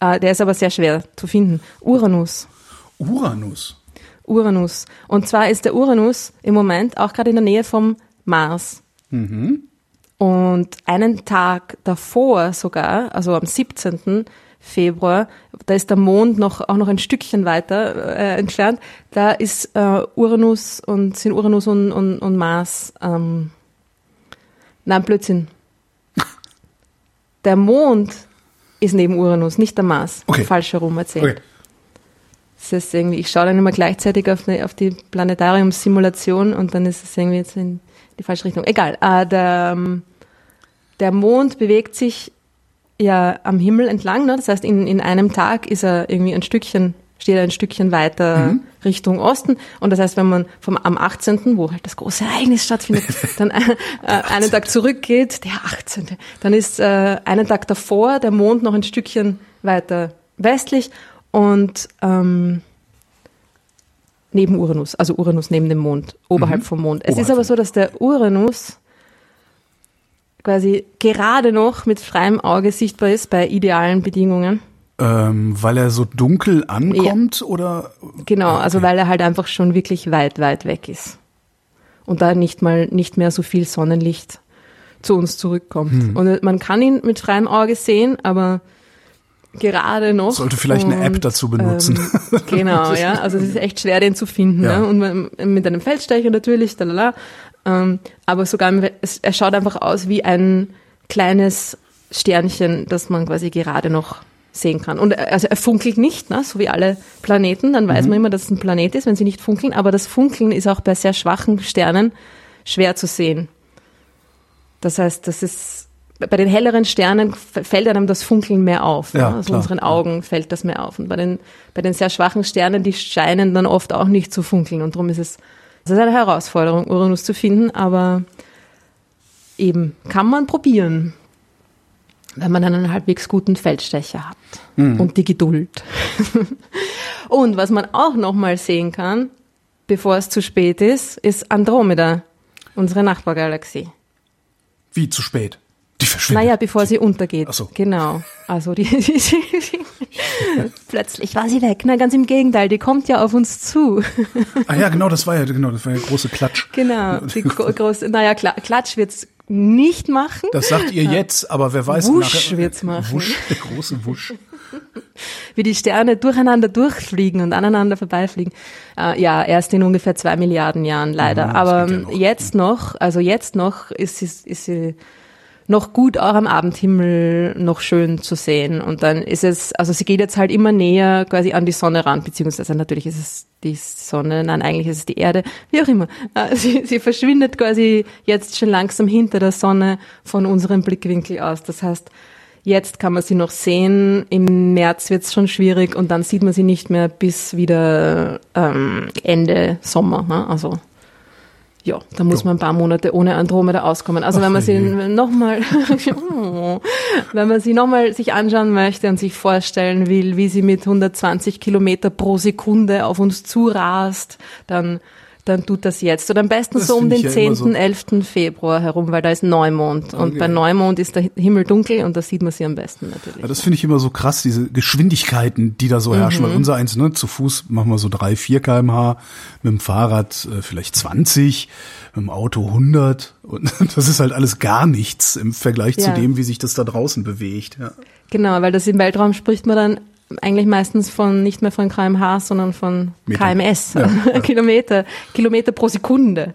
äh, der ist aber sehr schwer zu finden. Uranus. Uranus. Uranus. Und zwar ist der Uranus im Moment auch gerade in der Nähe vom Mars. Und einen Tag davor sogar, also am 17. Februar, da ist der Mond noch auch noch ein Stückchen weiter äh, entfernt. Da ist äh, Uranus und sind Uranus und, und, und Mars. Ähm, nein, Blödsinn. [laughs] Der Mond ist neben Uranus, nicht der Mars. Okay. Falsch herum erzählt. Okay. Es ist irgendwie, ich schaue dann immer gleichzeitig auf, eine, auf die Planetariumssimulation und dann ist es irgendwie jetzt in die falsche Richtung. Egal. Äh, der, ähm, der Mond bewegt sich ja am Himmel entlang. Ne? Das heißt, in, in einem Tag ist er irgendwie ein Stückchen, steht er ein Stückchen weiter Richtung Osten. Und das heißt, wenn man vom, am 18., wo halt das große Ereignis stattfindet, [laughs] dann äh, einen Tag zurückgeht, der 18., dann ist äh, einen Tag davor der Mond noch ein Stückchen weiter westlich und ähm, neben Uranus, also Uranus neben dem Mond, oberhalb vom Mond. Es ist Oberhalb aber vom so, dass der Uranus quasi gerade noch mit freiem Auge sichtbar ist bei idealen Bedingungen. Ähm, weil er so dunkel ankommt oder? Genau, Ah, also okay. weil er halt einfach schon wirklich weit, weit weg ist. Und da nicht mal, nicht mehr so viel Sonnenlicht zu uns zurückkommt. Hm. Und man kann ihn mit freiem Auge sehen, aber gerade noch. Sollte vielleicht eine App Und, dazu benutzen. Ähm, genau, [laughs] ja. Also es ist echt schwer, den zu finden. Ja. Ne? Und man, mit einem Feldstecher natürlich, talala. Ähm, aber sogar, es, er schaut einfach aus wie ein kleines Sternchen, das man quasi gerade noch sehen kann. Und er- also er funkelt nicht, ne? so wie alle Planeten. Dann weiß man immer, dass es ein Planet ist, wenn sie nicht funkeln. Aber das Funkeln ist auch bei sehr schwachen Sternen schwer zu sehen. Das heißt, das ist bei den helleren Sternen fällt einem das Funkeln mehr auf. Ja, ne? Also klar. unseren Augen fällt das mehr auf. Und bei den, bei den sehr schwachen Sternen, die scheinen dann oft auch nicht zu funkeln. Und darum ist es, es ist eine Herausforderung, Uranus zu finden, aber eben kann man probieren, wenn man einen halbwegs guten Feldstecher hat und die Geduld. [laughs] und was man auch noch mal sehen kann, bevor es zu spät ist, ist Andromeda, unsere Nachbargalaxie. Wie zu spät? Die verschwindet. Naja, bevor sie untergeht. Ach so. Genau. Also die, die, die, [laughs] plötzlich war sie weg. Na, ganz im Gegenteil, die kommt ja auf uns zu. Ah ja, genau, das war ja, genau, das war ja große Klatsch. Genau. Die gro große, naja, Kla- Klatsch wird's nicht machen. Das sagt ihr jetzt, aber wer weiß. Wusch nachher- wird's machen. Wusch, der große Wusch. [laughs] wie die Sterne durcheinander durchfliegen und aneinander vorbeifliegen. Äh, ja, erst in ungefähr zwei Milliarden Jahren leider. Das Aber ja noch. jetzt noch, also jetzt noch ist sie, ist sie noch gut auch am Abendhimmel noch schön zu sehen. Und dann ist es, also sie geht jetzt halt immer näher quasi an die Sonne ran, beziehungsweise natürlich ist es die Sonne, nein, eigentlich ist es die Erde, wie auch immer. Äh, Sie, sie verschwindet quasi jetzt schon langsam hinter der Sonne von unserem Blickwinkel aus. Das heißt, Jetzt kann man sie noch sehen, im März wird es schon schwierig und dann sieht man sie nicht mehr bis wieder ähm, Ende Sommer. Ne? Also ja, da muss man ein paar Monate ohne Andromeda auskommen. Also Ach wenn man sie nochmal, [laughs] wenn man sie nochmal sich anschauen möchte und sich vorstellen will, wie sie mit 120 Kilometer pro Sekunde auf uns zurast, dann dann tut das jetzt. Oder am besten Das so um den ja immer 10., so. 11. Februar herum, weil da ist Neumond. Und Okay. bei Neumond ist der Himmel dunkel und da sieht man sie am besten natürlich. Ja, das finde ich immer so krass, diese Geschwindigkeiten, die da so herrschen. Mhm. Weil unser eins, ne, zu Fuß machen wir so drei, vier kmh, mit dem Fahrrad äh, vielleicht 20, mit dem Auto 100. Und [laughs] das ist halt alles gar nichts im Vergleich zu Ja. dem, wie sich das da draußen bewegt. Ja. Genau, weil das im Weltraum spricht man dann eigentlich meistens von nicht mehr von kmh, sondern von Meter. KMS, Ja, ja. [laughs] Kilometer, Kilometer pro Sekunde.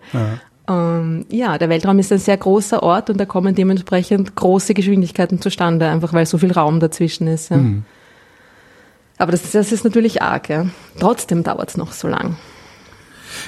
Ähm, ja, der Weltraum ist ein sehr großer Ort und da kommen dementsprechend große Geschwindigkeiten zustande, einfach weil so viel Raum dazwischen ist. Ja. Mhm. Aber das, das ist natürlich arg. Ja. Trotzdem dauert es noch so lang.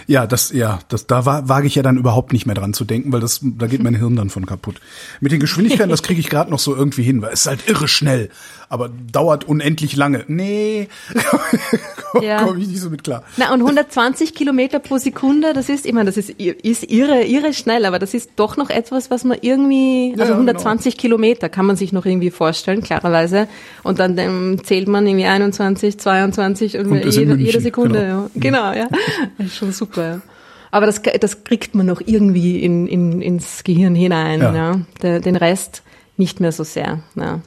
Ja, das, ja, das, da wa- wage ich ja dann überhaupt nicht mehr dran zu denken, weil das, da geht mein Hirn dann von kaputt. Mit den Geschwindigkeiten, das kriege ich gerade noch so irgendwie hin, weil es ist halt irre schnell, aber dauert unendlich lange. Nee, [laughs] komme Ja. komm ich nicht so mit klar. Na, und 120 Kilometer pro Sekunde, das ist, ich meine, das ist, ist irre, irre schnell, aber das ist doch noch etwas, was man irgendwie, also Ja, 120 Kilometer kann man sich noch irgendwie vorstellen, klarerweise. Und dann ähm, zählt man irgendwie 21, 22 und, Und jede, jede Sekunde. genau. Ja. Genau, ja. [laughs] Schon super, ja. Aber das, das kriegt man noch irgendwie in, in, ins Gehirn hinein, Ja. ja. Der, den Rest nicht mehr so sehr, ja.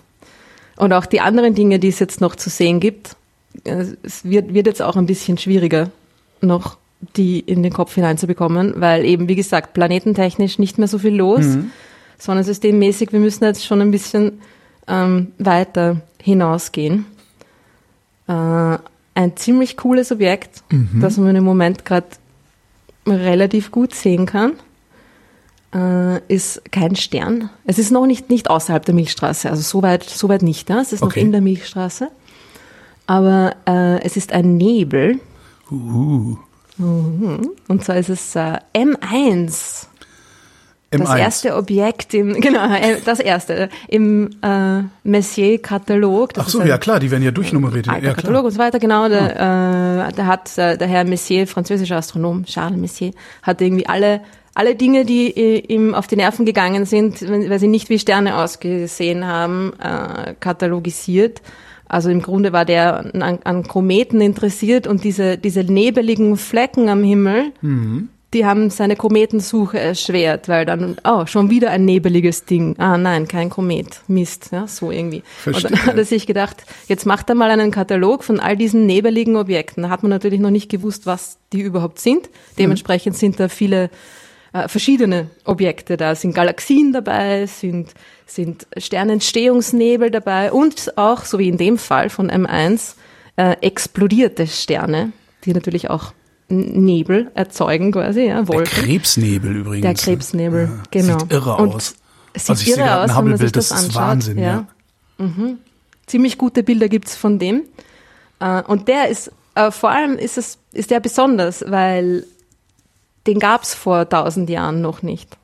Und auch die anderen Dinge, die es jetzt noch zu sehen gibt, äh, es wird, wird jetzt auch ein bisschen schwieriger, noch die in den Kopf hineinzubekommen, weil eben, wie gesagt, planetentechnisch nicht mehr so viel los, sondern systemmäßig, wir müssen jetzt schon ein bisschen ähm, weiter hinausgehen. Äh, ein ziemlich cooles Objekt, das man im Moment gerade relativ gut sehen kann, äh, ist kein Stern. Es ist noch nicht, nicht außerhalb der Milchstraße, also so weit, so weit nicht. Ja? Es ist Okay. noch in der Milchstraße. Aber äh, es ist ein Nebel. Uh, Und zwar ist es äh, M1. Das M1. erste Objekt im, [laughs] genau, äh, das erste, im äh, Messier-Katalog. Ach so, ein ja klar, die werden ja durchnummeriert. alter Ja, Katalog klar. und so weiter, genau. Der, äh, der hat, äh, der Herr Messier, französischer Astronom, Charles Messier, hat irgendwie alle, alle Dinge, die äh, ihm auf die Nerven gegangen sind, weil sie nicht wie Sterne ausgesehen haben, äh, katalogisiert. Also im Grunde war der an, an Kometen interessiert und diese, diese nebeligen Flecken am Himmel, die haben seine Kometensuche erschwert, weil dann, oh, schon wieder ein nebeliges Ding. Ah nein, kein Komet. Mist, ja, so irgendwie. Und Verstehe. dann hat er sich gedacht, jetzt macht er mal einen Katalog von all diesen nebeligen Objekten. Da hat man natürlich noch nicht gewusst, was die überhaupt sind. Dementsprechend sind da viele äh, verschiedene Objekte da. Sind Galaxien dabei, sind, sind Sternentstehungsnebel dabei und auch, so wie in dem Fall von M1, äh, explodierte Sterne, die natürlich auch Nebel erzeugen quasi, ja, Der Wolken. Krebsnebel übrigens. Der Krebsnebel, Ja, genau. Sieht irre Und aus. Es sieht Also ich sehe irre ein aus, wenn man sich das das ist anschaut. Wahnsinn, ja. Mhm. Ziemlich gute Bilder gibt's von dem. Äh, Und der ist, äh, vor allem ist es, ist der besonders, weil den gab's vor tausend Jahren noch nicht.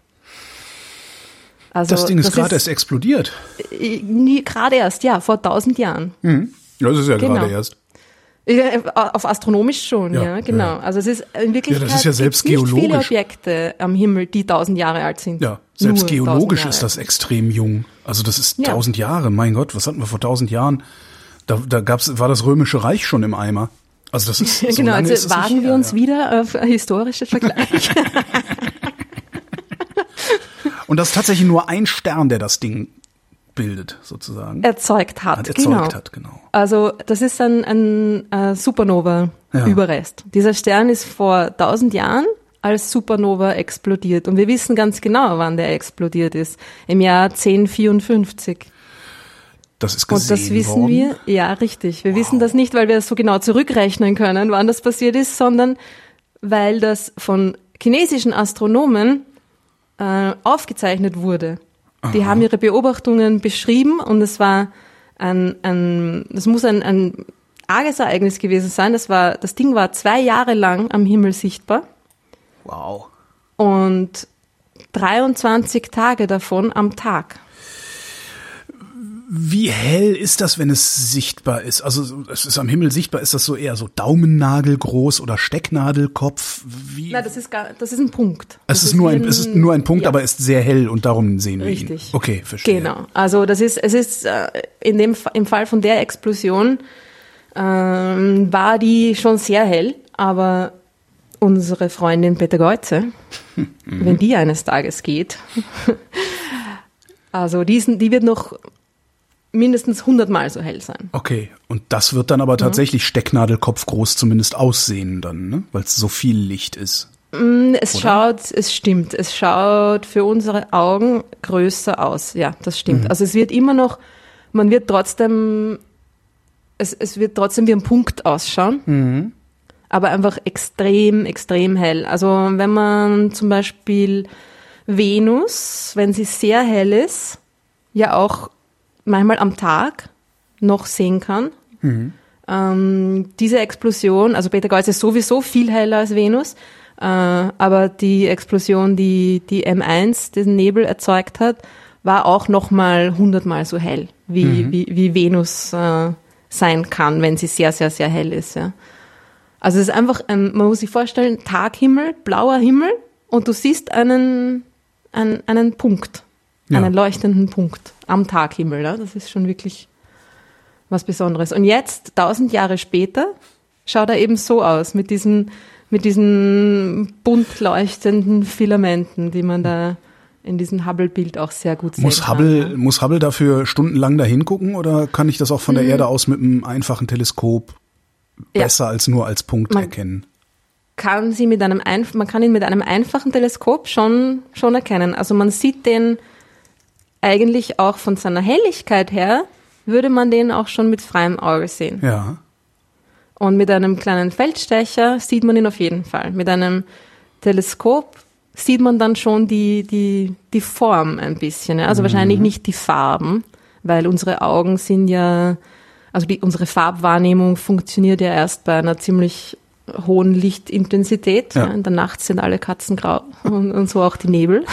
Also, Das Ding ist gerade erst explodiert. äh, Gerade erst, ja, vor tausend Jahren. Hm. Ja, das ist ja Genau. gerade erst. Ja, Auf astronomisch schon, Ja, ja, genau. ja. Also es ist in Wirklichkeit das ist ja selbst nicht viele geologisch. Objekte am Himmel, die tausend Jahre alt sind. Ja, selbst Nur geologisch 1000 ist das extrem jung. Also das ist Ja. tausend Jahre. Mein Gott, was hatten wir vor tausend Jahren? Da, da gab's, war das Römische Reich schon im Eimer. Also das ist [laughs] so genau, lange also wagen wir her, uns ja. wieder auf ein historisches Vergleich. [laughs] Und das ist tatsächlich nur ein Stern, der das Ding bildet, sozusagen. erzeugt hat. Hat erzeugt genau. hat, genau. Also das ist ein, ein äh, Supernova-Überrest. Dieser Stern ist vor 1000 Jahren als Supernova explodiert. Und wir wissen ganz genau, wann der explodiert ist. Im Jahr 1054. Das ist gesehen Und das wissen worden. wir, ja, richtig. Wir wissen das nicht, weil wir es so genau zurückrechnen können, wann das passiert ist, sondern weil das von chinesischen Astronomen äh, aufgezeichnet wurde. Die haben ihre Beobachtungen beschrieben und es war ein, ein das muss ein, ein arges Ereignis gewesen sein. Das war, das Ding war zwei Jahre lang am Himmel sichtbar Wow. und 23 Tage davon am Tag. Wie hell ist das, wenn es sichtbar ist? Also es ist am Himmel sichtbar, ist das so eher so Daumennagel groß oder Stecknadelkopf? Wie? Na, das ist gar, das ist ein Punkt. es Das ist nur wie ein, es ist nur ein Punkt, ja. aber ist sehr hell und darum sehen wir ihn. Richtig. Okay, verstehe. Genau. Also das ist, es ist äh, in dem im Fall von der Explosion ähm, war die schon sehr hell, aber unsere Freundin Peter Geuze, [laughs] wenn die eines Tages geht, [laughs] also diesen, die wird noch mindestens hundertmal so hell sein. Okay, und das wird dann aber tatsächlich Stecknadelkopf groß zumindest aussehen dann, ne? Weil es so viel Licht ist. Es schaut, es stimmt, es schaut für unsere Augen größer aus. Ja, das stimmt. Also es wird immer noch, man wird trotzdem, es, es wird trotzdem wie ein Punkt ausschauen. aber einfach extrem, extrem hell. Also wenn man zum Beispiel Venus, wenn sie sehr hell ist, ja auch manchmal am Tag noch sehen kann. Ähm, diese Explosion, also Beta Gauss ist sowieso viel heller als Venus, äh, aber die Explosion, die die M1 den Nebel erzeugt hat, war auch nochmal hundertmal so hell, wie, wie, wie Venus äh, sein kann, wenn sie sehr, sehr, sehr hell ist. Ja. Also es ist einfach, ein, man muss sich vorstellen, Taghimmel, blauer Himmel und du siehst einen, einen, einen Punkt, Ja. einen leuchtenden Punkt am Taghimmel. Ja. Das ist schon wirklich was Besonderes. Und jetzt, tausend Jahre später, schaut er eben so aus, mit diesen, mit diesen bunt leuchtenden Filamenten, die man da in diesem Hubble-Bild auch sehr gut sehen Muss kann. Hubble, muss Hubble dafür stundenlang dahin gucken oder kann ich das auch von der Erde aus mit einem einfachen Teleskop Mhm. Ja. besser als nur als Punkt Man- erkennen? kann sie mit einem man kann ihn mit einem einfachen Teleskop schon schon erkennen. Also man sieht den eigentlich auch von seiner Helligkeit her würde man den auch schon mit freiem Auge sehen. Ja. Und mit einem kleinen Feldstecher sieht man ihn auf jeden Fall. Mit einem Teleskop sieht man dann schon die, die, die Form ein bisschen. Ja? Also wahrscheinlich nicht die Farben, weil unsere Augen sind ja, also die, unsere Farbwahrnehmung funktioniert ja erst bei einer ziemlich hohen Lichtintensität. Ja. Ja. In der Nacht sind alle Katzen grau [laughs] und, und so auch die Nebel.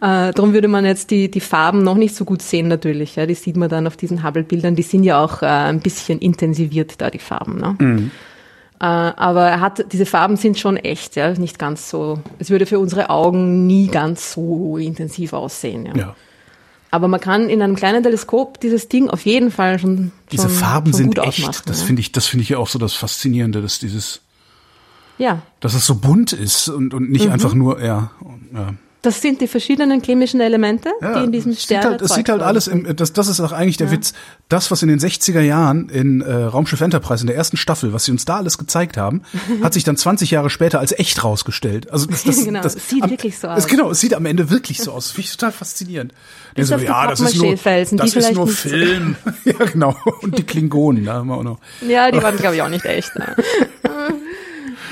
Äh, darum würde man jetzt die, die Farben noch nicht so gut sehen natürlich. Ja. Die sieht man dann auf diesen Hubble-Bildern. Die sind ja auch äh, ein bisschen intensiviert da, die Farben. Ne? Äh, aber er hat, diese Farben sind schon echt, ja, nicht ganz so, es würde für unsere Augen nie ganz so intensiv aussehen. Ja. Ja. Aber man kann in einem kleinen Teleskop dieses Ding auf jeden Fall schon, Diese schon, Farben schon sind echt. ausmachen, Das ja. finde ich, das finde ich ja auch so das Faszinierende, dass dieses, Ja, dass es so bunt ist und, und Mhm. nicht einfach nur, ja, ja. Das sind die verschiedenen chemischen Elemente, Ja, die in diesem es Stern halt, es sieht halt erzeugt alles, im, das, das ist auch eigentlich der Witz. Das, was in den 60er Jahren in äh, Raumschiff Enterprise in der ersten Staffel, was sie uns da alles gezeigt haben, [laughs] hat sich dann 20 Jahre später als echt rausgestellt. Also das, das, [laughs] Genau, das es sieht wirklich so Es, aus. genau, es sieht am Ende wirklich so aus. Finde ich total faszinierend. Bis auf die das ist nur, das ist nur so- Film. [laughs] ja, genau. Und die Klingonen, da haben wir auch noch. Ja, die waren, glaube ich, auch nicht echt. Ne?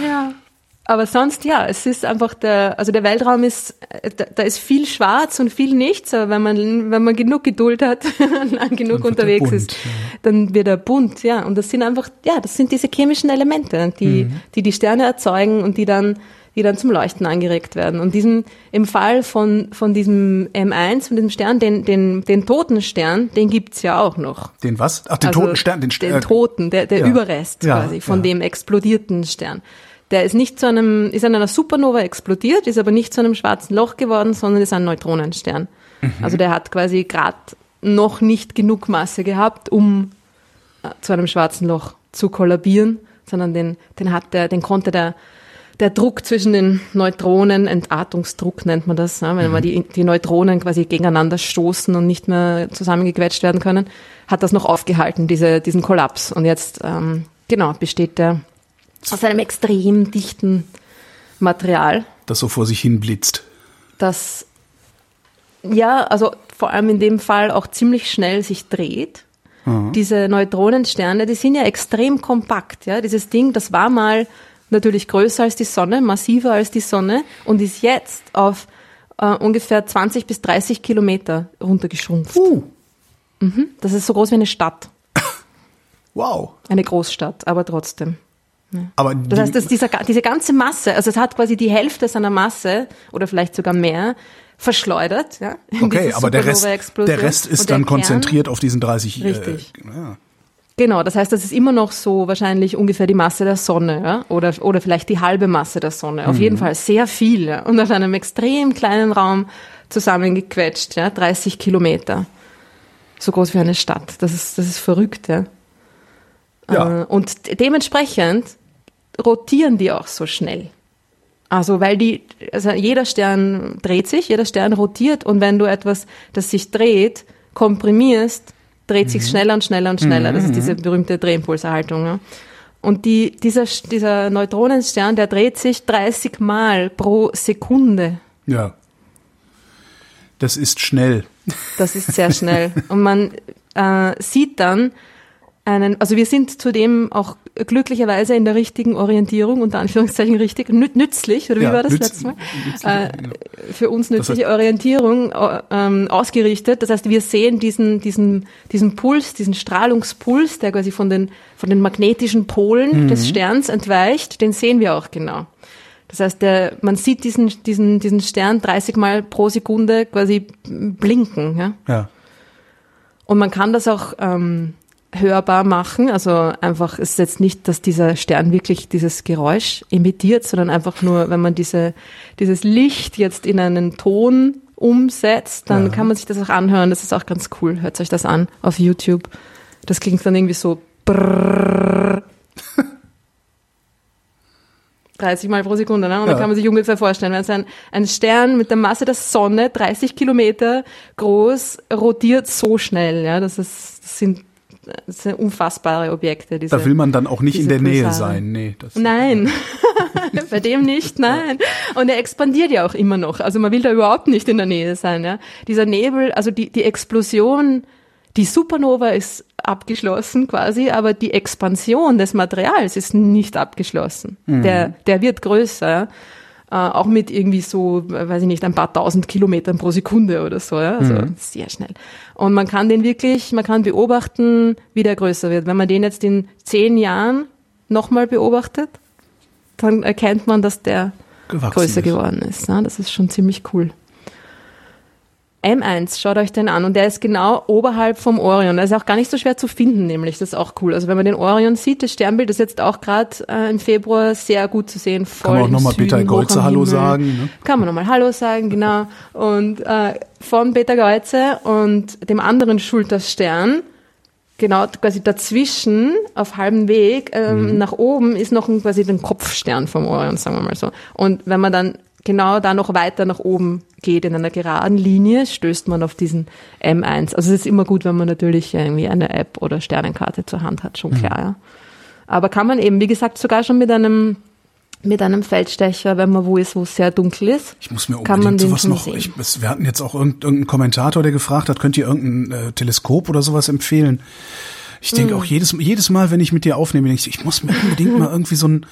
ja. Aber sonst, ja, es ist einfach der, also der Weltraum ist, äh, da, da ist viel schwarz und viel nichts, aber wenn man, wenn man genug Geduld hat, [laughs] lang genug er unterwegs bunt, ist, ja. dann wird er bunt, ja. Und das sind einfach, ja, das sind diese chemischen Elemente, die, Mhm. die die Sterne erzeugen und die dann, die dann zum Leuchten angeregt werden. Und diesen, im Fall von, von diesem M1, von diesem Stern, den, den, den toten Stern, den gibt's ja auch noch. Den was? Ach, den Also toten Stern, den Stern. Den toten, der, der ja. Überrest Ja, quasi von dem explodierten Stern. Der ist nicht zu einem, ist an einer Supernova explodiert, ist aber nicht zu einem schwarzen Loch geworden, sondern ist ein Neutronenstern. Mhm. Also der hat quasi gerade noch nicht genug Masse gehabt, um äh, zu einem schwarzen Loch zu kollabieren, sondern den, den hat der, den konnte der, der Druck zwischen den Neutronen, Entartungsdruck nennt man das, ja, wenn man die, die Neutronen quasi gegeneinander stoßen und nicht mehr zusammengequetscht werden können, hat das noch aufgehalten, diese, diesen Kollaps. Und jetzt, ähm, genau, besteht der aus einem extrem dichten Material, Das so vor sich hin blitzt. das ja, also vor allem in dem Fall auch ziemlich schnell sich dreht. Diese Neutronensterne, die sind ja extrem kompakt. Ja, dieses Ding, das war mal natürlich größer als die Sonne, massiver als die Sonne und ist jetzt auf äh, ungefähr 20 bis 30 Kilometer runtergeschrumpft. Uh, Das ist so groß wie eine Stadt, [coughs] wow. eine Großstadt, aber trotzdem. Aber Das heißt, dass dieser, diese ganze Masse, also es hat quasi die Hälfte seiner Masse oder vielleicht sogar mehr verschleudert. Ja, okay, aber der Rest, der Rest ist dann Kern- konzentriert auf diesen 30. Richtig. Äh, ja. Genau, das heißt, das ist immer noch so wahrscheinlich ungefähr die Masse der Sonne, ja? oder, oder vielleicht die halbe Masse der Sonne. Auf Mhm. jeden Fall sehr viel ja? und auf einem extrem kleinen Raum zusammengequetscht, ja? 30 Kilometer. So groß wie eine Stadt. Das ist, das ist verrückt, ja. Ja. Äh, Und de- dementsprechend rotieren die auch so schnell. Also, weil die, also jeder Stern dreht sich, jeder Stern rotiert und wenn du etwas, das sich dreht, komprimierst, dreht sich schneller und schneller und schneller. Das ist diese berühmte Drehimpulserhaltung. Ja. Und die, dieser, dieser Neutronenstern, der dreht sich 30 Mal pro Sekunde. ja. Das ist schnell. Das ist sehr schnell. Und man äh, sieht dann einen, also wir sind zudem auch glücklicherweise in der richtigen Orientierung, unter Anführungszeichen richtig, nü nützlich, oder wie Ja, war das nütz- letztes Mal? nützlich, Äh, für uns Das nützliche Orientierung äh, ähm, ausgerichtet. Das heißt, wir sehen diesen, diesen, diesen Puls, diesen Strahlungspuls, der quasi von den, von den magnetischen Polen Mhm. des Sterns entweicht, den sehen wir auch genau. Das heißt, der, man sieht diesen, diesen, diesen Stern 30 Mal pro Sekunde quasi blinken. Ja? Ja. Und man kann das auch ähm, hörbar machen. Also einfach, es ist jetzt nicht, dass dieser Stern wirklich dieses Geräusch emittiert, sondern einfach nur, wenn man diese, dieses Licht jetzt in einen Ton umsetzt, dann Ja. kann man sich das auch anhören. Das ist auch ganz cool. Hört euch das an auf YouTube. Das klingt dann irgendwie so brrrr. [laughs] 30 Mal pro Sekunde, ne? Und Ja. dann kann man sich ungefähr vorstellen, wenn es ein, ein Stern mit der Masse der Sonne, 30 Kilometer groß, rotiert so schnell, ja. Das ist, das sind, das sind unfassbare Objekte, diese. Da will man dann auch nicht in der Nähe Pulsare. sein. Nee, das, Nein, bei [laughs] dem nicht, nein. Und er expandiert ja auch immer noch. Also man will da überhaupt nicht in der Nähe sein. Ja. Dieser Nebel, also die, die Explosion, die Supernova ist abgeschlossen quasi, aber die Expansion des Materials ist nicht abgeschlossen. Der, der wird größer. Äh, auch mit irgendwie so, weiß ich nicht, ein paar tausend Kilometern pro Sekunde oder so, ja? also sehr schnell. Und man kann den wirklich, man kann beobachten, wie der größer wird. Wenn man den jetzt in zehn Jahren nochmal beobachtet, dann erkennt man, dass der größer ist. geworden ist. Ja? Das ist schon ziemlich cool. M1, schaut euch den an. Und der ist genau oberhalb vom Orion. Der ist auch gar nicht so schwer zu finden, nämlich. Das ist auch cool. Also wenn man den Orion sieht, das Sternbild ist jetzt auch gerade äh, im Februar sehr gut zu sehen. Voll Kann man auch nochmal Peter Golze Hallo sagen. Ne? Kann man nochmal Hallo sagen, genau. Und äh, von Peter Geuze und dem anderen Schulterstern, genau quasi dazwischen, auf halbem Weg, ähm, nach oben, ist noch ein, quasi den Kopfstern vom Orion, sagen wir mal so. Und wenn man dann genau da noch weiter nach oben geht, in einer geraden Linie, stößt man auf diesen M1. Also es ist immer gut, wenn man natürlich irgendwie eine App oder Sternenkarte zur Hand hat, schon klar, ja. Aber kann man eben, wie gesagt, sogar schon mit einem mit einem Feldstecher, wenn man wo ist, wo es sehr dunkel ist. Ich muss mir kann man unbedingt sowas noch. Ich, es- wir hatten jetzt auch irgend- irgendeinen Kommentator, der gefragt hat, könnt ihr irgendein äh, Teleskop oder sowas empfehlen? Ich denke Hm. auch jedes, jedes Mal, wenn ich mit dir aufnehme, denke ich, ich muss mir unbedingt mal [laughs] irgendwie so ein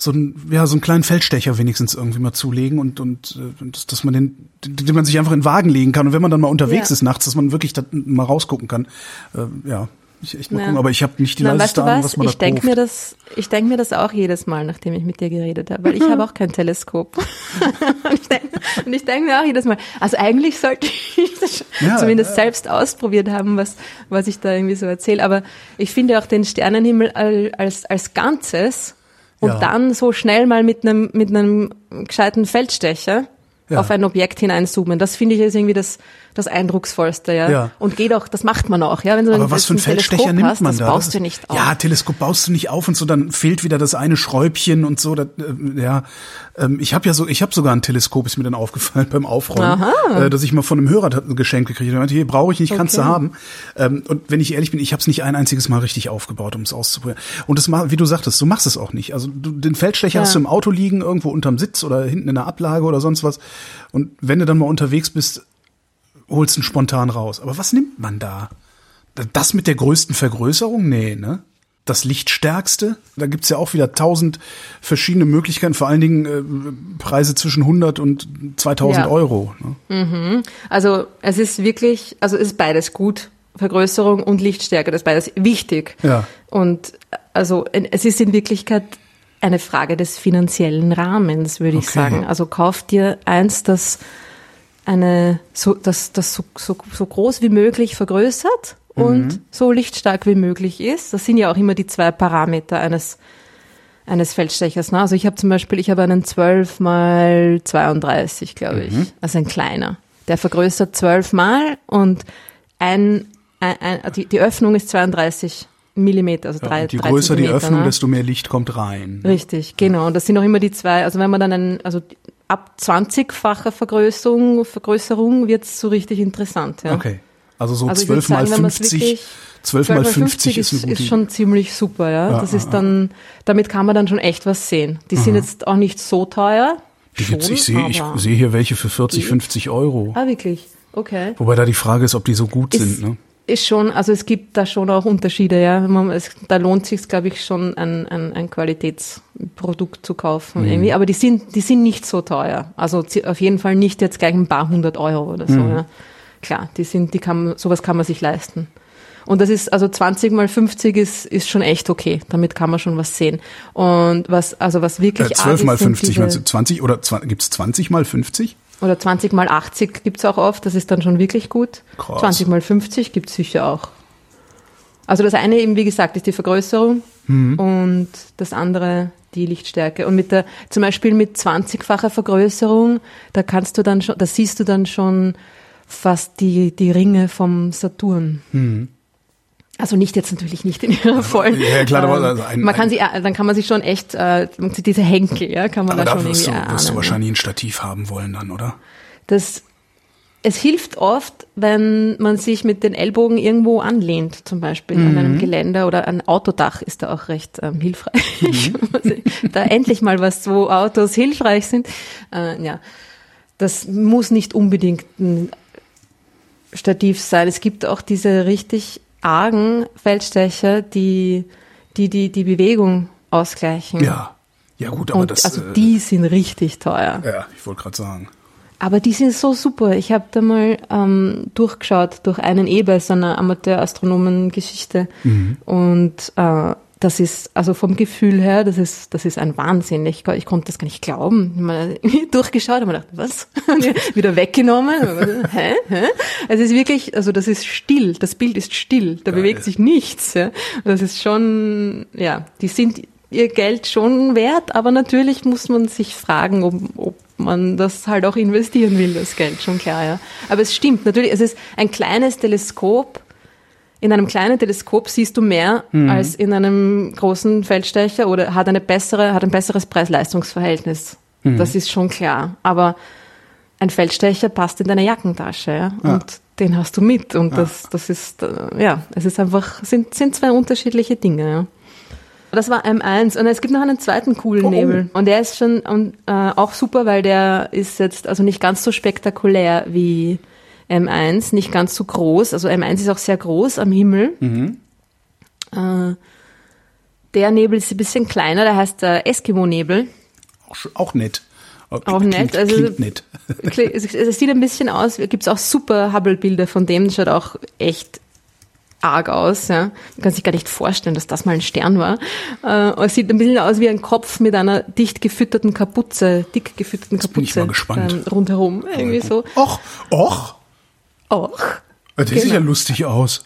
so ein ja so einen kleinen Feldstecher wenigstens irgendwie mal zulegen und und äh, dass, man den, den man sich einfach in den Wagen legen kann und wenn man dann mal unterwegs Ja. ist nachts, dass man wirklich da mal rausgucken kann. Äh, ja, ich echt mal Ja. gucken, aber ich habe nicht die Nein, leiseste weißt du Ahnung, was? man Ich da denke kauft. mir das, ich denke mir das auch jedes Mal, nachdem ich mit dir geredet habe, weil ich habe [laughs] auch kein Teleskop. [laughs] und ich denke denk mir auch jedes Mal, also eigentlich sollte ich das Ja, zumindest ja. selbst ausprobiert haben, was, was ich da irgendwie so erzähle. Aber ich finde auch den Sternenhimmel al- als, als Ganzes und Ja. dann so schnell mal mit einem, mit einem gescheiten Feldstecher Ja. auf ein Objekt hineinzoomen. Das finde ich ist irgendwie das, das Eindrucksvollste, ja. Ja. Und geht auch, das macht man auch, ja. Wenn du Aber ein- was für ein Teleskop Feldstecher nimmt hast, man das da? baust Das du ist- nicht auf. Ja, Teleskop baust du nicht auf und so, dann fehlt wieder das eine Schräubchen und so. Das, äh, ja, ähm, ich habe ja so, ich habe sogar ein Teleskop, ist mir dann aufgefallen [laughs] beim Aufräumen, äh, dass ich mal von einem Hörer ein Geschenk gekriegt habe. Er Hier brauche ich nicht, kannst du Okay. haben. Ähm, und wenn ich ehrlich bin, ich habe es nicht ein einziges Mal richtig aufgebaut, um es auszuprobieren. Und das wie du sagtest, du machst es auch nicht. Also du, den Feldstecher Ja. hast du im Auto liegen, irgendwo unterm Sitz oder hinten in der Ablage oder sonst was. Und wenn du dann mal unterwegs bist, holst ihn spontan raus. Aber was nimmt man da? Das mit der größten Vergrößerung? Nee, ne? Das Lichtstärkste? Da gibt's ja auch wieder tausend verschiedene Möglichkeiten, vor allen Dingen äh, Preise zwischen 100 und 2000 Ja. Euro. Ne? Also es ist wirklich, also es ist beides gut. Vergrößerung und Lichtstärke, das ist beides wichtig. Ja. Und also es ist in Wirklichkeit eine Frage des finanziellen Rahmens, würde ich Okay. sagen. Also kauf dir eins, das eine so das das so, so, so groß wie möglich vergrößert und so lichtstark wie möglich ist. Das sind ja auch immer die zwei Parameter eines eines Feldstechers. Ne? Also ich habe zum Beispiel, ich habe einen 12 mal 32, glaube ich. Also ein kleiner. Der vergrößert 12 mal und ein, ein, ein die, die Öffnung ist 32 Millimeter, also Ja, drei, und je größer die Zentimeter, Öffnung, ne? desto mehr Licht kommt rein. Richtig, genau. Und das sind auch immer die zwei, also wenn man dann einen, also ab 20-facher Vergrößerung, Vergrößerung wird's so richtig interessant. Ja. Okay. Also so Also ich würd 12 mal sagen, wenn man's 50, wirklich- 12 mal 50 ist, ist, ist schon ziemlich super, ja. Ja, das ja, ist dann, damit kann man dann schon echt was sehen. Die sind jetzt auch nicht so teuer. die gibt's, schon, ich sehe ich sehe hier welche für 40, Geht. 50 Euro. Ah, wirklich? Okay. Wobei da die Frage ist, ob die so gut Ist- sind. Ne? Ist schon, also es gibt da schon auch Unterschiede, ja. Man, es, da lohnt sich, glaube ich, schon ein, ein, ein Qualitätsprodukt zu kaufen Mhm. irgendwie. Aber die sind, die sind nicht so teuer. Also auf jeden Fall nicht jetzt gleich ein paar hundert Euro oder so. Mhm. Ja. Klar, die sind, die kann, sowas kann man sich leisten. Und das ist, also 20 mal 50 ist, ist schon echt okay. Damit kann man schon was sehen. Und was, also was wirklich Äh, 12 arg mal ist, sind 50, diese- meinst du 20 oder 20, gibt's 20 mal 50? Oder 20 mal 80 gibt's auch oft, das ist dann schon wirklich gut. Krass. 20 mal 50 gibt's sicher auch. Also das eine eben, wie gesagt, ist die Vergrößerung Mhm. und das andere die Lichtstärke. Und mit der, zum Beispiel mit 20-facher Vergrößerung, da kannst du dann schon, da siehst du dann schon fast die, die Ringe vom Saturn. Also nicht jetzt natürlich nicht in ihrer vollen. Mhm. ja, klar, aber also ein- man kann sie, äh, dann kann man sich schon echt, äh, diese Henkel, ja, kann man Aber da da schon wirst du, irgendwie wirst du erahnen, ja. wahrscheinlich ein Stativ haben wollen dann, oder? Das, es hilft oft, wenn man sich mit den Ellbogen irgendwo anlehnt, zum Beispiel an Mhm. einem Geländer oder ein Autodach ist da auch recht ähm, hilfreich. Mhm. [laughs] da endlich mal was, wo Autos hilfreich sind. Äh, ja, das muss nicht unbedingt ein Stativ sein. Es gibt auch diese richtig argen Feldstecher, die die, die, die Bewegung ausgleichen. Ja. Ja gut, aber Mhm. Und das also äh, die sind richtig teuer. ja, ich wollte gerade sagen. Aber die sind so super. Ich habe da mal ähm, durchgeschaut durch einen E bei so einer Amateurastronomen-Geschichte. Und äh, das ist, also vom Gefühl her, das ist, das ist ein Wahnsinn. Ich, ich konnte das gar nicht glauben. Ich habe mal [laughs] durchgeschaut und mir gedacht, was? [laughs] Wieder weggenommen. Hä? Hä? Es ist wirklich, also das ist still. Das Bild ist still. Da Geil. bewegt sich nichts. Ja? Das ist schon, ja, die sind ihr Geld schon wert, aber natürlich muss man sich fragen, ob, ob man das halt auch investieren will, das Geld, schon klar, ja. Aber es stimmt, natürlich, es ist ein kleines Teleskop. In einem kleinen Teleskop siehst du mehr als in einem großen Feldstecher oder hat eine bessere, hat ein besseres Preis-Leistungs-Verhältnis. Das ist schon klar. Aber ein Feldstecher passt in deine Jackentasche, ja. Und den hast du mit. Und das, das ist, äh, ja, es ist einfach, sind, sind zwei unterschiedliche Dinge, ja. Das war M1 und es gibt noch einen zweiten coolen Oh, oh. Nebel und der ist schon und, äh, auch super, weil der ist jetzt also nicht ganz so spektakulär wie M1, nicht ganz so groß. Also M1 ist auch sehr groß am Himmel. Äh, der Nebel ist ein bisschen kleiner, der heißt äh, Eskimo-Nebel. Auch, auch nett. Auch Klingt- nett, also- klingt nett. [laughs] Es sieht ein bisschen aus, gibt es auch super Hubble-Bilder von dem, das schaut auch echt arg aus. Ja. Man kann sich gar nicht vorstellen, dass das mal ein Stern war. Äh, es sieht ein bisschen aus wie ein Kopf mit einer dicht gefütterten Kapuze, dick gefütterten bin ich Kapuze mal gespannt. ähm, rundherum. Irgendwie so. Och, och, Och. sieht Genau. ja lustig aus.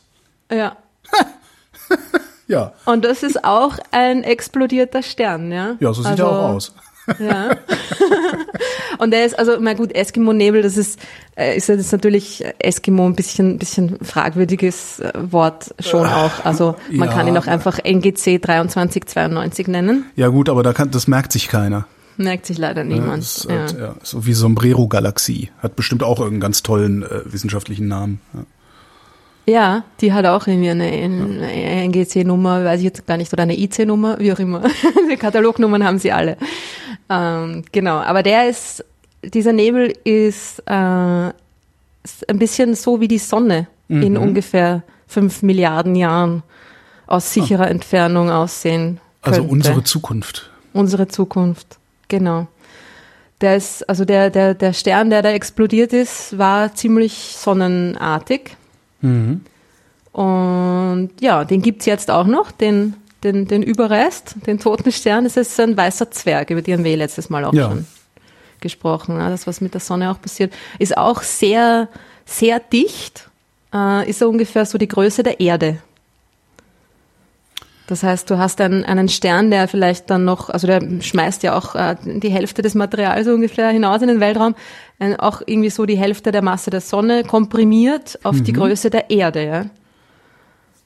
Ja. [laughs] Ja, Und das ist auch ein explodierter Stern, ja. ja, so sieht also, er auch aus. [laughs] Ja. [laughs] Und der ist, also, na gut, Eskimo-Nebel, das ist, äh, ist jetzt natürlich Eskimo ein bisschen, bisschen fragwürdiges äh, Wort schon auch. Also, man ja. kann ihn auch einfach NGC 2392 nennen. Ja gut, aber da kann, das merkt sich keiner. Merkt sich leider Ja, niemand. ist ja. ja, so wie Sombrero-Galaxie. Hat bestimmt auch irgendeinen ganz tollen äh, wissenschaftlichen Namen. Ja. Ja, die hat auch irgendwie eine, eine NGC-Nummer, weiß ich jetzt gar nicht, oder eine IC-Nummer, wie auch immer. [laughs] Die Katalognummern haben sie alle. Ähm, genau, aber der ist, dieser Nebel ist, äh, ist ein bisschen so wie die Sonne in ungefähr fünf Milliarden Jahren aus sicherer Entfernung aussehen könnte. Also unsere Zukunft. Unsere Zukunft, genau. Der ist, also der, der, der Stern, der da explodiert ist, war ziemlich sonnenartig. Und ja, den gibt's jetzt auch noch, den, den, den Überrest, den toten Stern. Das ist ein weißer Zwerg, über den haben wir letztes Mal auch Ja. schon gesprochen. Ja, das, was mit der Sonne auch passiert, ist auch sehr, sehr dicht. Äh, ist er ungefähr so die Größe der Erde. Das heißt, du hast einen, einen Stern, der vielleicht dann noch, also der schmeißt ja auch äh, die Hälfte des Materials so ungefähr hinaus in den Weltraum, äh, auch irgendwie so die Hälfte der Masse der Sonne komprimiert auf die Größe der Erde, ja.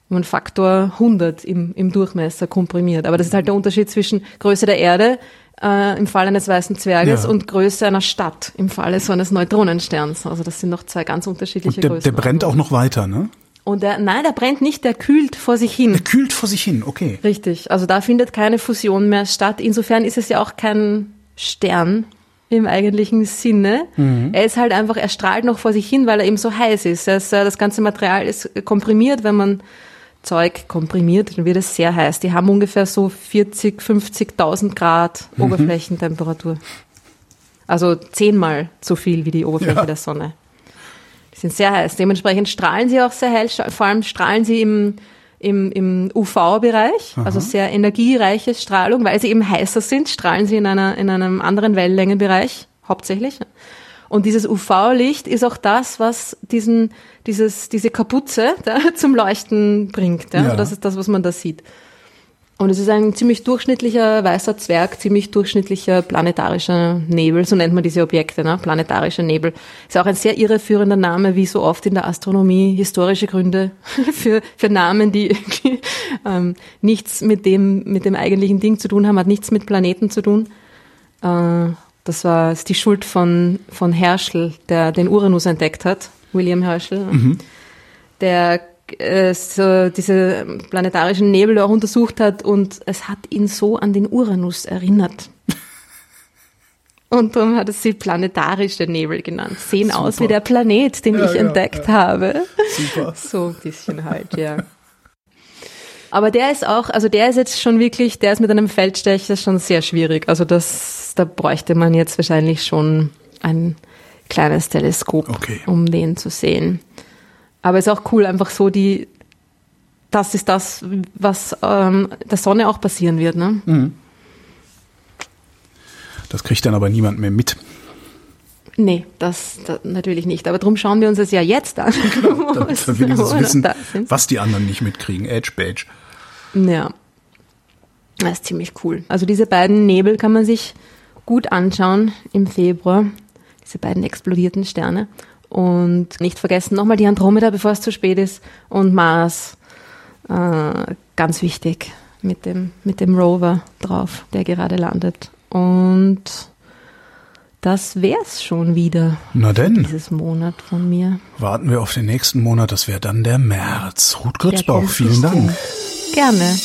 Um einen Faktor 100 im, im Durchmesser komprimiert. Aber das ist halt der Unterschied zwischen Größe der Erde äh, im Fall eines weißen Zwerges Ja. und Größe einer Stadt im Falle so eines Neutronensterns. Also das sind noch zwei ganz unterschiedliche Und der, Größen. der brennt auch noch weiter, ne? Und der, nein, der brennt nicht, der kühlt vor sich hin. Der kühlt vor sich hin, okay. Richtig, also da findet keine Fusion mehr statt. Insofern ist es ja auch kein Stern, im eigentlichen Sinne. Er ist halt einfach, er strahlt noch vor sich hin, weil er eben so heiß ist. Das, äh, das ganze Material ist komprimiert, wenn man Zeug komprimiert, dann wird es sehr heiß. Die haben ungefähr so 40, 50.000 Grad Oberflächentemperatur. Also zehnmal so viel wie die Oberfläche Ja. der Sonne. Sind sehr heiß. Dementsprechend strahlen sie auch sehr hell. Vor allem strahlen sie im, im, im UV-Bereich, also sehr energiereiche Strahlung, weil sie eben heißer sind, strahlen sie in, einer, in einem anderen Wellenlängenbereich hauptsächlich. Und dieses UV-Licht ist auch das, was diesen, dieses, diese Kapuze [laughs] da zum Leuchten bringt. Ja? Ja. Das ist das, was man da sieht. Und es ist ein ziemlich durchschnittlicher weißer Zwerg, ziemlich durchschnittlicher planetarischer Nebel, so nennt man diese Objekte, ne? planetarischer Nebel. Ist auch ein sehr irreführender Name, wie so oft in der Astronomie, historische Gründe [laughs] für, für Namen, die ähm, nichts mit dem, mit dem eigentlichen Ding zu tun haben, hat nichts mit Planeten zu tun. Äh, das war ist die Schuld von, von Herschel, der den Uranus entdeckt hat, William Herschel, der äh, so diese planetarischen Nebel auch untersucht hat und es hat ihn so an den Uranus erinnert. [laughs] Und darum hat es sie planetarische Nebel genannt. Sehen aus Super. wie der Planet, den Ja, ich ja, entdeckt habe. Super. [laughs] So ein bisschen halt, ja. Aber der ist auch, also der ist jetzt schon wirklich, der ist mit einem Feldstecher schon sehr schwierig. Also das, da bräuchte man jetzt wahrscheinlich schon ein kleines Teleskop, Okay. um den zu sehen. Aber ist auch cool, einfach so die, das ist das, was ähm, der Sonne auch passieren wird, ne? Das kriegt dann aber niemand mehr mit. Nee, das, das natürlich nicht. Aber darum schauen wir uns das ja jetzt an. [laughs] [laughs] wo Damit es- wir wenigstens wissen, was die anderen nicht mitkriegen. Edge Badge. Ja. Das ist ziemlich cool. Also diese beiden Nebel kann man sich gut anschauen im Februar. Diese beiden explodierten Sterne. Und nicht vergessen nochmal die Andromeda, bevor es zu spät ist. Und Mars. Äh, ganz wichtig. Mit dem, mit dem Rover drauf, der gerade landet. Und das wär's schon wieder Na denn, dieses Monat von mir. warten wir auf den nächsten Monat. Das wäre dann der März. Ruth Grützbauch, vielen Dank. Gerne.